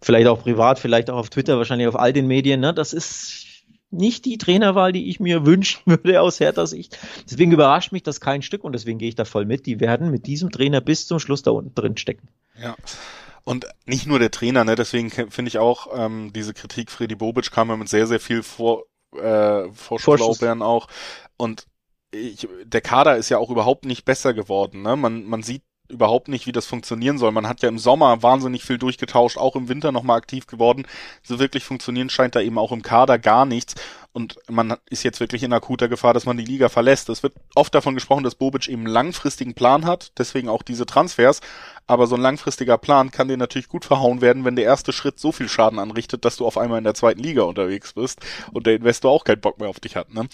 vielleicht auch privat, vielleicht auch auf Twitter, wahrscheinlich auf all den Medien. Ne? Das ist nicht die Trainerwahl, die ich mir wünschen würde aus Hertha Sicht. Deswegen überrascht mich das kein Stück und deswegen gehe ich da voll mit. Die werden mit diesem Trainer bis zum Schluss da unten drin stecken. Ja. Und nicht nur der Trainer, ne? deswegen finde ich auch ähm, diese Kritik Freddy Bobic kam ja mit sehr, sehr viel vor, äh, Vorschusslaubeeren auch. Und ich, der Kader ist ja auch überhaupt nicht besser geworden. Ne? Man, man sieht überhaupt nicht, wie das funktionieren soll. Man hat ja im Sommer wahnsinnig viel durchgetauscht, auch im Winter nochmal aktiv geworden. So wirklich funktionieren scheint da eben auch im Kader gar nichts. Und man ist jetzt wirklich in akuter Gefahr, dass man die Liga verlässt. Es wird oft davon gesprochen, dass Bobic eben einen langfristigen Plan hat, deswegen auch diese Transfers. Aber so ein langfristiger Plan kann dir natürlich gut verhauen werden, wenn der erste Schritt so viel Schaden anrichtet, dass du auf einmal in der zweiten Liga unterwegs bist und der Investor auch keinen Bock mehr auf dich hat. Ne?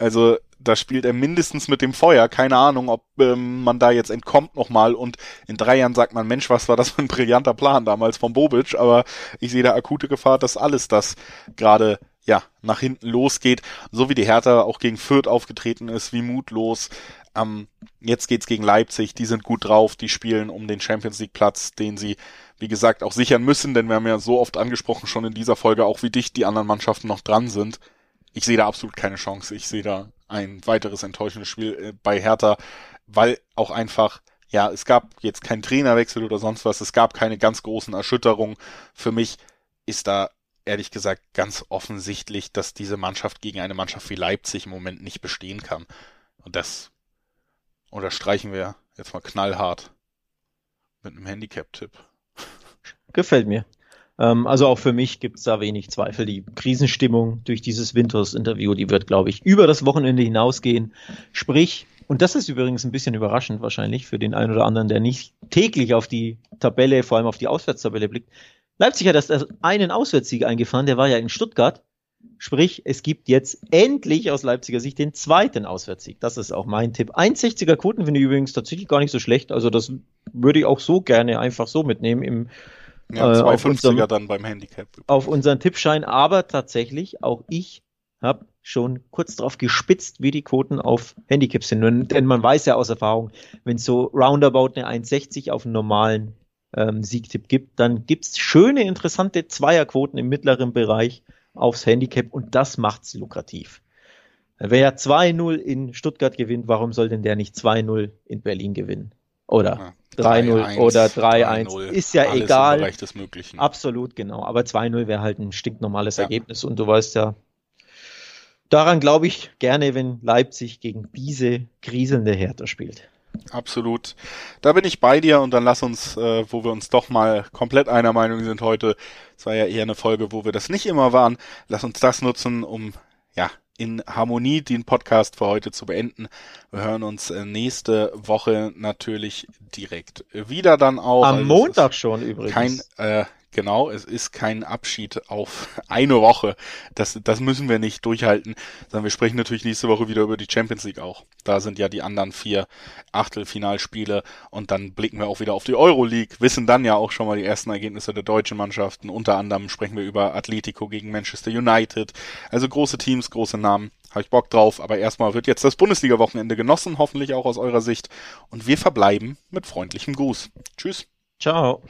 Also da spielt er mindestens mit dem Feuer. Keine Ahnung, ob ähm, man da jetzt entkommt nochmal und in drei Jahren sagt man, Mensch, was war das für ein brillanter Plan damals von Bobic, aber ich sehe da akute Gefahr, dass alles das gerade ja, nach hinten losgeht, so wie die Hertha auch gegen Fürth aufgetreten ist, wie mutlos. Ähm, jetzt geht's gegen Leipzig, die sind gut drauf, die spielen um den Champions League Platz, den sie, wie gesagt, auch sichern müssen, denn wir haben ja so oft angesprochen schon in dieser Folge, auch wie dicht die anderen Mannschaften noch dran sind. Ich sehe da absolut keine Chance. Ich sehe da ein weiteres enttäuschendes Spiel äh, bei Hertha, weil auch einfach ja, es gab jetzt keinen Trainerwechsel oder sonst was, es gab keine ganz großen Erschütterungen. Für mich ist da ehrlich gesagt ganz offensichtlich, dass diese Mannschaft gegen eine Mannschaft wie Leipzig im Moment nicht bestehen kann. Und das unterstreichen wir jetzt mal knallhart mit einem Handicap-Tipp. Gefällt mir. Ähm, also auch für mich gibt es da wenig Zweifel. Die Krisenstimmung durch dieses Winters-Interview, die wird, glaube ich, über das Wochenende hinausgehen. Sprich, und das ist übrigens ein bisschen überraschend wahrscheinlich für den einen oder anderen, der nicht täglich auf die Tabelle, vor allem auf die Auswärtstabelle blickt. Leipzig hat erst einen Auswärtssieg eingefahren, der war ja in Stuttgart. Sprich, es gibt jetzt endlich aus Leipziger Sicht den zweiten Auswärtssieg. Das ist auch mein Tipp. 1,60er Quoten finde ich übrigens tatsächlich gar nicht so schlecht. Also das würde ich auch so gerne einfach so mitnehmen im ja, 2,50er äh, dann beim Handicap. Auf unseren Tippschein. Aber tatsächlich, auch ich habe schon kurz darauf gespitzt, wie die Quoten auf Handicaps sind. Denn man weiß ja aus Erfahrung, wenn so roundabout eine 1,60 auf einen normalen ähm, Siegtipp gibt, dann gibt's schöne, interessante Zweierquoten im mittleren Bereich aufs Handicap und das macht's lukrativ. Wer 2-0 in Stuttgart gewinnt, warum soll denn der nicht 2-0 in Berlin gewinnen? Oder ja, 3-0 oder 3-1. Ist ja egal. Absolut, genau. Aber 2-0 wäre halt ein stinknormales ja. Ergebnis und du weißt ja, daran glaube ich gerne, wenn Leipzig gegen diese kriselnde Hertha spielt. Absolut. Da bin ich bei dir und dann lass uns, äh, wo wir uns doch mal komplett einer Meinung sind heute, es war ja eher eine Folge, wo wir das nicht immer waren, lass uns das nutzen, um ja in Harmonie den Podcast für heute zu beenden. Wir hören uns äh, nächste Woche natürlich direkt wieder dann auch. Am also Montag schon übrigens. Kein äh, Genau, es ist kein Abschied auf eine Woche. Das, das müssen wir nicht durchhalten, sondern wir sprechen natürlich nächste Woche wieder über die Champions League auch. Da sind ja die anderen vier Achtelfinalspiele und dann blicken wir auch wieder auf die Euroleague, wissen dann ja auch schon mal die ersten Ergebnisse der deutschen Mannschaften. Unter anderem sprechen wir über Atletico gegen Manchester United. Also große Teams, große Namen. Habe ich Bock drauf, aber erstmal wird jetzt das Bundesliga-Wochenende genossen, hoffentlich auch aus eurer Sicht. Und wir verbleiben mit freundlichem Gruß. Tschüss. Ciao.